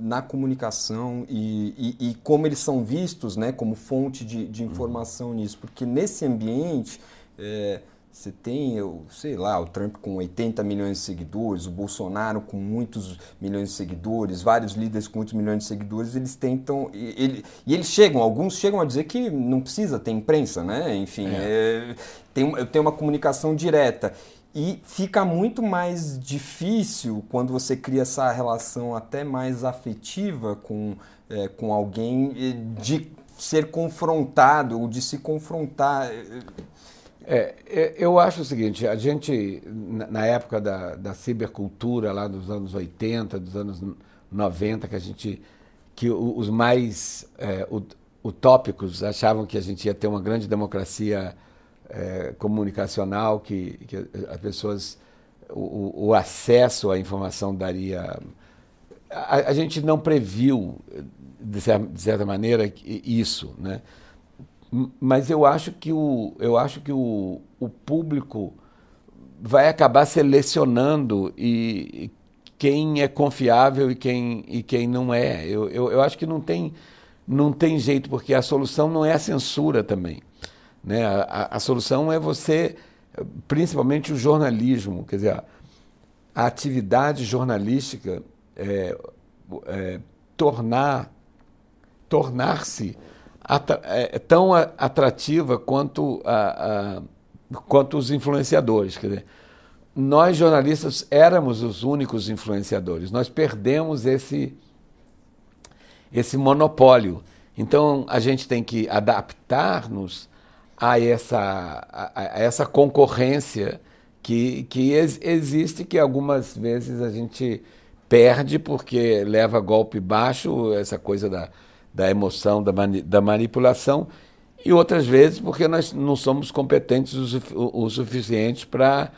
na comunicação e, e, e, como eles são vistos né, como fonte de, de uhum. informação uhum. nisso. Porque nesse ambiente é, você tem, eu sei lá, o Trump com 80 milhões de seguidores, o Bolsonaro com muitos milhões de seguidores, vários líderes com muitos milhões de seguidores, eles tentam. E, ele, e eles chegam, alguns chegam a dizer que não precisa ter imprensa, né? Enfim, é. É, tem, tem uma comunicação direta. E fica muito mais difícil quando você cria essa relação até mais afetiva com, é, com alguém de ser confrontado ou de se confrontar. É, é, eu acho o seguinte, a gente, na época da, da cibercultura, lá dos anos 80, dos anos 90, que a gente, que os mais é, utópicos achavam que a gente ia ter uma grande democracia é, comunicacional que, que as pessoas o, o, acesso à informação daria a, a gente não previu de certa, de certa, maneira isso né? Mas eu acho que o eu acho que o, o público vai acabar selecionando e quem é confiável e quem e quem não é. Eu, eu, eu acho que não tem não tem jeito porque a solução não é a censura também né? A, a, solução é você principalmente o jornalismo, quer dizer, a atividade jornalística é, é, tornar tornar-se é, tão atrativa quanto, a, a, quanto os influenciadores. Quer dizer, nós jornalistas éramos os únicos influenciadores. Nós perdemos esse esse monopólio. Então a gente tem que adaptar-nos a essa, a, a, essa concorrência que, que ex, existe, que algumas vezes a gente perde porque leva golpe baixo, essa coisa da, da emoção, da, mani, da manipulação, e outras vezes porque nós não somos competentes o, o suficiente para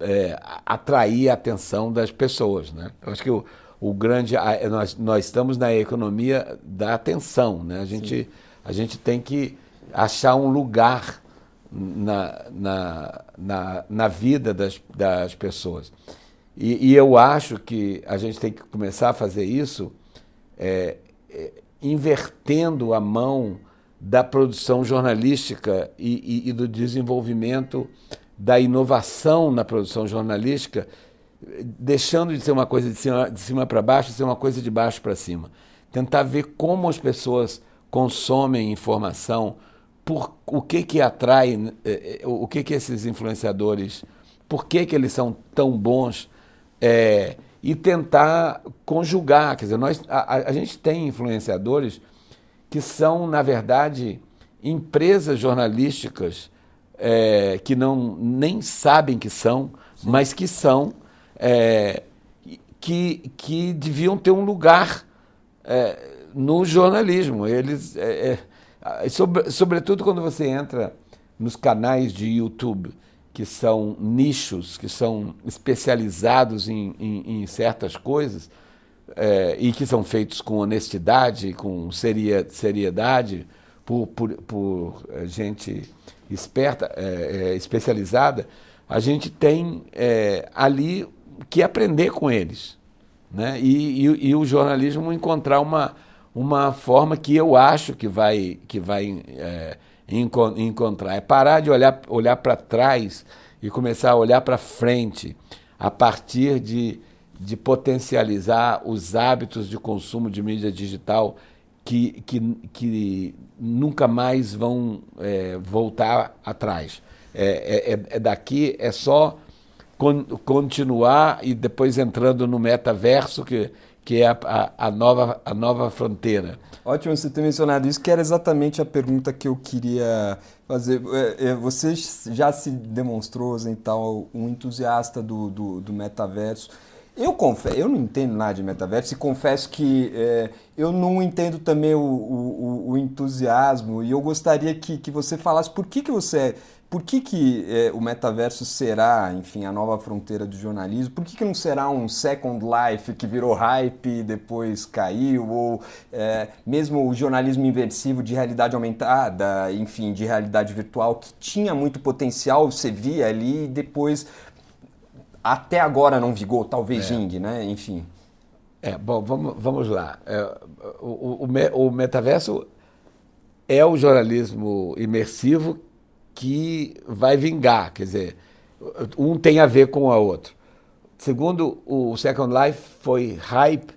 é, atrair a atenção das pessoas. Né? Eu acho que o, o grande. Nós, nós estamos na economia da atenção. Né? A, gente, a gente tem que achar um lugar na, na, na, na vida das, das pessoas. E, e, eu acho que a gente tem que começar a fazer isso é, é, invertendo a mão da produção jornalística e, e, e do desenvolvimento da inovação na produção jornalística deixando de ser uma coisa de cima, de cima para baixo, ser uma coisa de baixo para cima. Tentar ver como as pessoas consomem informação, por o que que atrai, eh, eh, o que que esses influenciadores, por que que eles são tão bons, é, e tentar conjugar. Quer dizer, nós, a, a gente tem influenciadores que são, na verdade, empresas jornalísticas é, que não nem sabem que são, Sim. mas que são é, que, que deviam ter um lugar é, no jornalismo. Eles, é, é, sobre, sobretudo quando você entra nos canais de YouTube, que são nichos, que são especializados em, em, em certas coisas, é, e que são feitos com honestidade, com seria, seriedade, por, por, por é, gente esperta, especializada, a gente tem ali que aprender com eles. Né? E, e, e, o jornalismo encontrar uma, uma forma que eu acho que vai, que vai é, enco encontrar. É parar de olhar, olhar para trás e começar a olhar para frente a partir de, de potencializar os hábitos de consumo de mídia digital que, que, que nunca mais vão é, voltar atrás. É, é, é daqui, é só con continuar e depois entrando no metaverso, que, que é a, a, a, nova, a nova fronteira. Ótimo você ter mencionado isso, que era exatamente a pergunta que eu queria fazer. É, é, você já se demonstrou, então, um entusiasta do, do, do metaverso. Eu confesso, eu não entendo nada de metaverso e confesso que é, eu não entendo também o, o, o, entusiasmo e eu gostaria que, que você falasse por que, que você por que, que é, o metaverso será, enfim, a nova fronteira do jornalismo? Por que, que não será um Second Life que virou hype e depois caiu? Ou é, mesmo o jornalismo inversivo de realidade aumentada, enfim, de realidade virtual, que tinha muito potencial, você via ali e depois, até agora não vigou, talvez é. né? Enfim. É, bom, vamos, vamos lá. É, o, o, o metaverso é o jornalismo imersivo que vai vingar, quer dizer, um tem a ver com o outro. Segundo, o Second Life foi hype,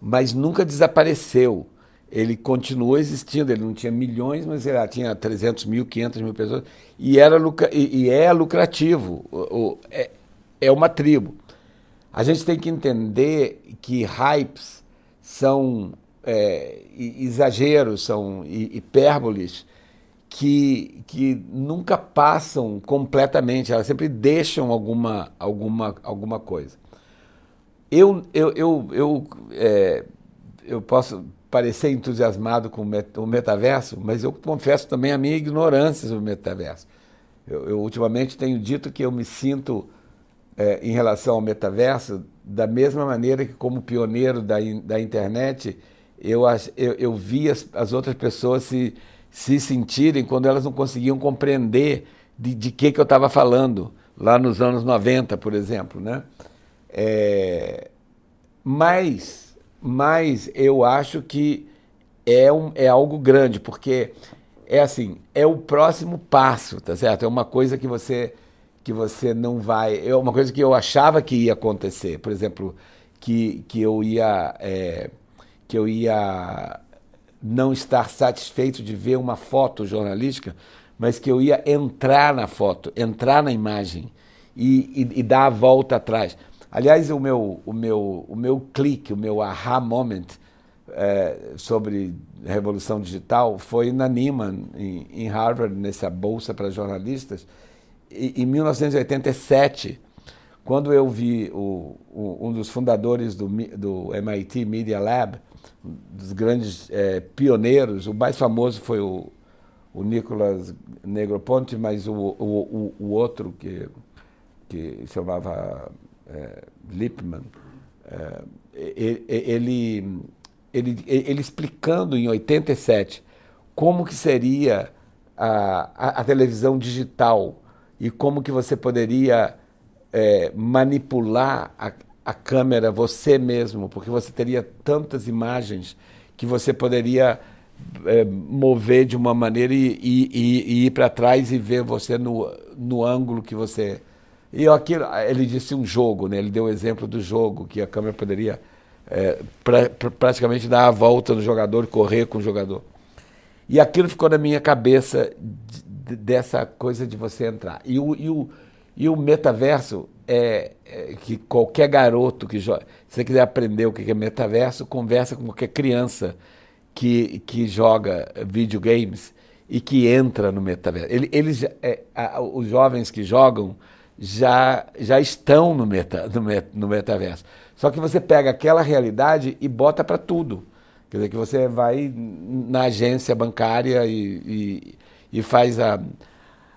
mas nunca desapareceu. Ele continuou existindo, ele não tinha milhões, mas ele tinha 300 mil, 500 mil pessoas, e, era, e, é lucrativo, é, é uma tribo. A gente tem que entender que hypes são é, exageros, são hipérboles, que, que nunca passam completamente, elas sempre deixam alguma, alguma, alguma coisa. Eu, eu, eu, eu, é, eu posso parecer entusiasmado com o metaverso, mas eu confesso também a minha ignorância sobre o metaverso. Eu, eu ultimamente tenho dito que eu me sinto, é, em relação ao metaverso, da mesma maneira que, como pioneiro da, da internet, eu, eu, eu vi as, as outras pessoas se se sentirem quando elas não conseguiam compreender de, de que, que eu estava falando, lá nos anos 90, por exemplo. Né? É, mas, mas eu acho que é, um, é algo grande, porque é assim, é o próximo passo, tá certo? É uma coisa que você que você não vai, é uma coisa que eu achava que ia acontecer, por exemplo, que, que eu ia é, que eu ia não estar satisfeito de ver uma foto jornalística, mas que eu ia entrar na foto, entrar na imagem e, e, e dar a volta atrás. Aliás, o meu, o meu, o meu clique, o meu aha moment é, sobre revolução digital foi na Nieman, em, em Harvard, nessa bolsa para jornalistas, e, em 1987, quando eu vi o, o, um dos fundadores do, do MIT Media Lab, dos grandes é, pioneiros, o mais famoso foi o, o Nicolas Negroponte, mas o, o, o, outro que, que chamava é, Lippmann, é, ele, ele, ele explicando em 87 como que seria a, a, a televisão digital e como que você poderia é, manipular a, a câmera você mesmo, porque você teria tantas imagens que você poderia é, mover de uma maneira e, e, e, e ir para trás e ver você no, no ângulo que você. E aquilo, ele disse um jogo, né? ele deu o exemplo do jogo, que a câmera poderia é, pra, pra, praticamente dar a volta no jogador, correr com o jogador. E aquilo ficou na minha cabeça de, dessa coisa de você entrar. E o, e o, e o metaverso é, é que qualquer garoto que joga, se você quiser aprender o que é metaverso, conversa com qualquer criança que, que joga videogames e que entra no metaverso. Eles, é, a, os jovens que jogam já, já estão no, meta, no, met, no metaverso. Só que você pega aquela realidade e bota para tudo. Quer dizer, que você vai na agência bancária e, e, e faz a,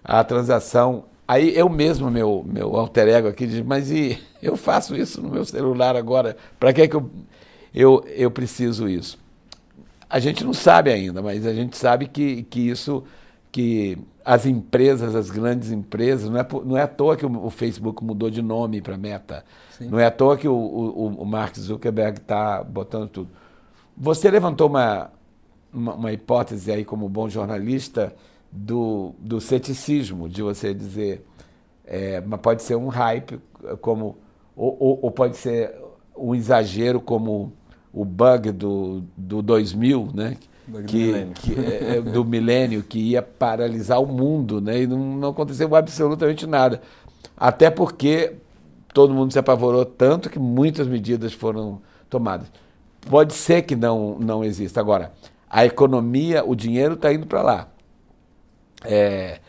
a transação. Aí eu mesmo, meu, meu alter ego aqui, diz, mas e eu faço isso no meu celular agora, para que, é que eu, eu, eu preciso isso? A gente não sabe ainda, mas a gente sabe que, que isso, que as empresas, as grandes empresas, não é, não é à toa que o, o Facebook mudou de nome para Meta. Sim. Não é à toa que o, o, o Mark Zuckerberg está botando tudo. Você levantou uma, uma, uma, hipótese aí como bom jornalista do, do ceticismo, de você dizer, é, mas pode ser um hype, como ou, ou, ou pode ser um exagero como o bug do, do 2000, né? que, do, que é, é, do milênio que ia paralisar o mundo, né? E não, não aconteceu absolutamente nada. Até porque todo mundo se apavorou tanto que muitas medidas foram tomadas. Pode ser que não, não exista. Agora, a economia, o dinheiro está indo para lá. É,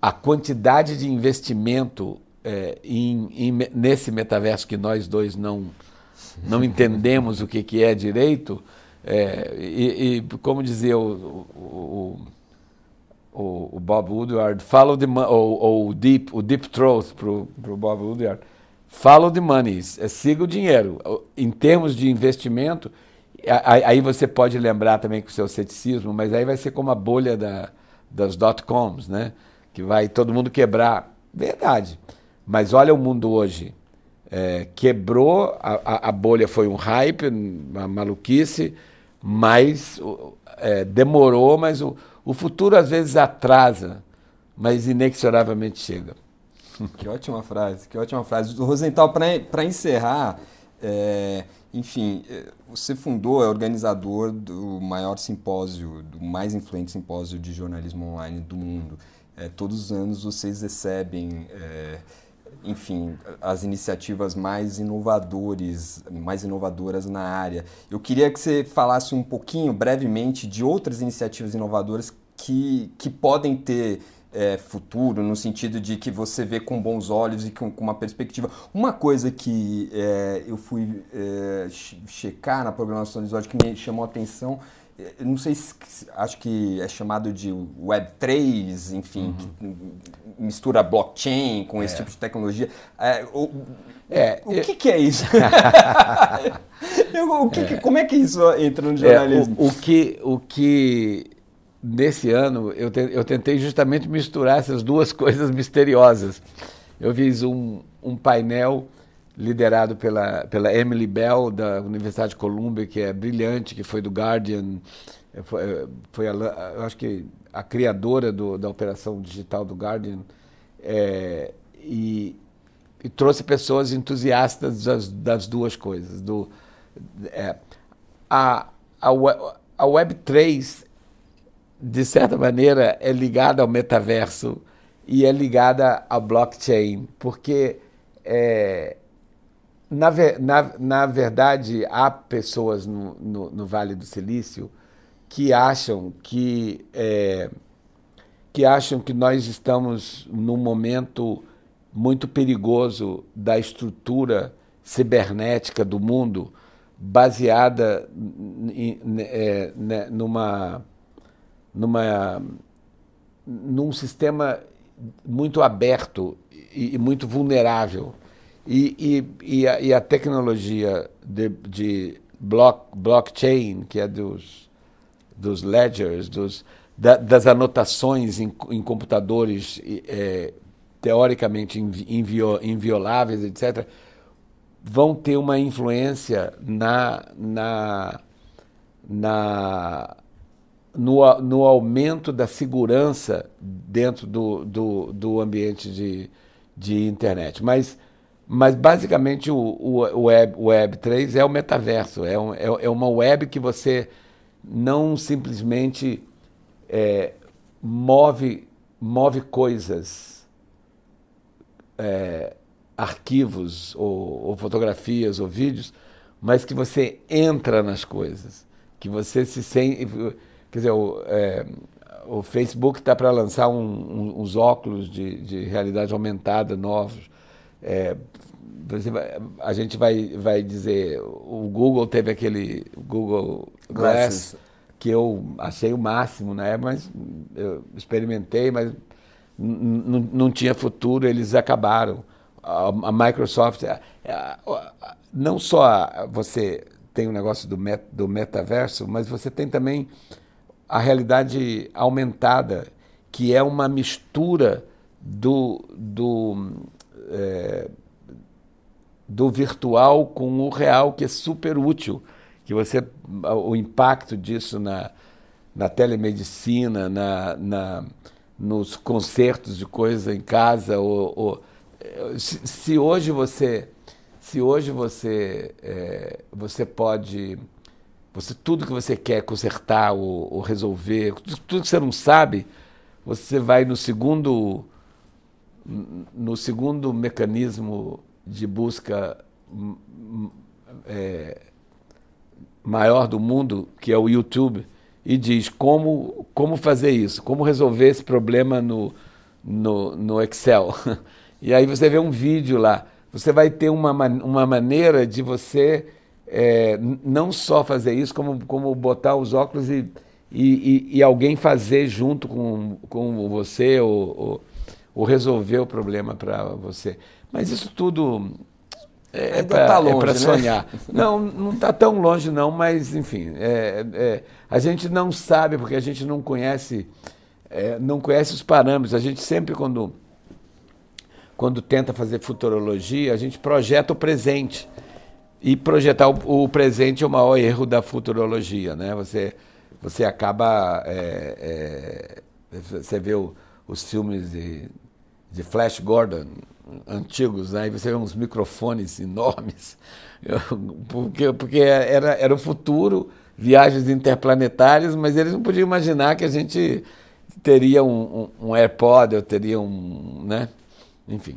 a quantidade de investimento é, em, em, nesse metaverso que nós dois não, não *laughs* entendemos o que, que é direito, é, e, e, como dizia o, o, o, o Bob Woodward, follow the ou, ou o deep, o deep throat para o Bob Woodward, follow the money, é, siga o dinheiro. Em termos de investimento, aí você pode lembrar também com o seu ceticismo, mas aí vai ser como a bolha da, das dot-coms, né? que vai todo mundo quebrar. Verdade. Mas olha o mundo hoje. É, quebrou, a, a, bolha foi um hype, uma maluquice, mas é, demorou, mas o, o futuro às vezes atrasa, mas inexoravelmente chega. Que ótima frase, que ótima frase. Rosenthal, para encerrar, é, enfim, é, você fundou, é organizador do maior simpósio, do mais influente simpósio de jornalismo online do mundo. É, todos os anos vocês recebem, é, enfim, as iniciativas mais inovadores, mais inovadoras na área. Eu queria que você falasse um pouquinho, brevemente, de outras iniciativas inovadoras que, que podem ter é, futuro, no sentido de que você vê com bons olhos e com, com uma perspectiva. Uma coisa que é, eu fui é, checar na programação do episódio que me chamou a atenção, é, não sei se acho que é chamado de Web3, enfim, uhum. que mistura blockchain com esse é. tipo de tecnologia. É, o, o que, que, é isso? *laughs* eu, que, como é que isso entra no jornalismo? o, o, que, o que nesse ano, eu, te, eu tentei justamente misturar essas duas *laughs* coisas misteriosas. Eu fiz um, um painel liderado pela, pela Emily Bell, da Universidade de Columbia, que é brilhante, que foi do Guardian, foi, foi a, eu acho que a criadora do, da operação digital do Guardian é, e, e, trouxe pessoas entusiastas das, das duas coisas. Do, é, a, a, a Web3, de certa maneira, é ligada ao metaverso e é ligada à blockchain, porque é, na, na, na verdade há pessoas no, no, no Vale do Silício que acham que é, que acham que nós estamos num momento muito perigoso da estrutura cibernética do mundo, baseada em, é, né, numa, numa, num sistema muito aberto e, e muito vulnerável. E, e, e, a, e a, tecnologia de, de block, blockchain, que é dos, dos ledgers, dos, da, das anotações em, em computadores é, teoricamente invio, invioláveis, etc., vão ter uma influência na, na, na, no, no aumento da segurança dentro do, do, do ambiente de, de internet. Mas, mas basicamente o, o, web, Web 3 é o metaverso, é, um, é, é uma web que você não simplesmente é, move, move coisas, é, arquivos ou, ou, fotografias ou vídeos, mas que você entra nas coisas, que você se sente. Quer dizer, o, é, o Facebook está para lançar um, um, uns óculos de, de, realidade aumentada novos. É, a gente vai, vai dizer, o Google teve aquele Google Glass, Glass que eu achei o máximo, né? Mas eu experimentei, mas não tinha futuro, eles acabaram. A, a Microsoft, a, a, não só você tem o negócio do, met, do metaverso, mas você tem também a realidade aumentada, que é uma mistura do, do, é, do virtual com o real, que é super útil que você o impacto disso na, na telemedicina, na, na, nos concertos de coisa em casa, ou, ou se, se, hoje você se hoje você é, você pode você tudo que você quer consertar ou, ou resolver tudo, que você não sabe você vai no segundo no segundo mecanismo de busca é, maior do mundo, que é o YouTube, e diz como, como fazer isso, como resolver esse problema no, no, no Excel. *laughs* E aí você vê um vídeo lá. Você vai ter uma, uma maneira de você é, não só fazer isso, como, como botar os óculos e, e, e, e alguém fazer junto com, com você ou, ou, ou resolver o problema para você. Mas isso tudo é, é para tá é né? sonhar. Não, não está tão longe não, mas enfim, é, é, a gente não sabe porque a gente não conhece, é, não conhece os parâmetros. A gente sempre quando quando tenta fazer futurologia, a gente projeta o presente e projetar o, o presente é o maior erro da futurologia, né? Você você acaba é, você vê o, os filmes de, de Flash Gordon antigos, né? aí você vê uns microfones enormes, *laughs* porque, porque era, era o futuro, viagens interplanetárias, mas eles não podiam imaginar que a gente teria um, um, um AirPod, eu teria um. Né? Enfim.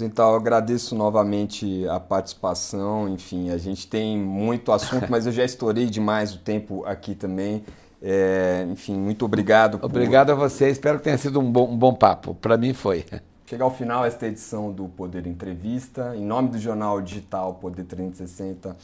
Então, agradeço novamente a participação. Enfim, a gente tem muito assunto, *laughs* mas eu já estourei demais o tempo aqui também. É, enfim, muito obrigado. Obrigado por... a você. Espero que tenha sido um bom, um bom papo. Para mim foi. *laughs* Chega ao final esta edição do Poder Entrevista. Em nome do jornal digital Poder 360,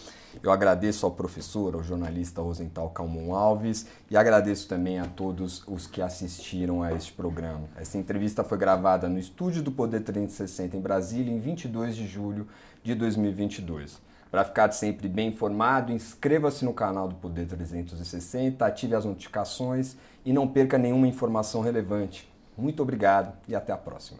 eu agradeço ao professor, ao jornalista Rosenthal Calmon Alves e agradeço também a todos os que assistiram a este programa. Essa entrevista foi gravada no estúdio do Poder 360 em Brasília em 22 de julho de 2022. Para ficar sempre bem informado, inscreva-se no canal do Poder 360, ative as notificações e não perca nenhuma informação relevante. Muito obrigado e até a próxima.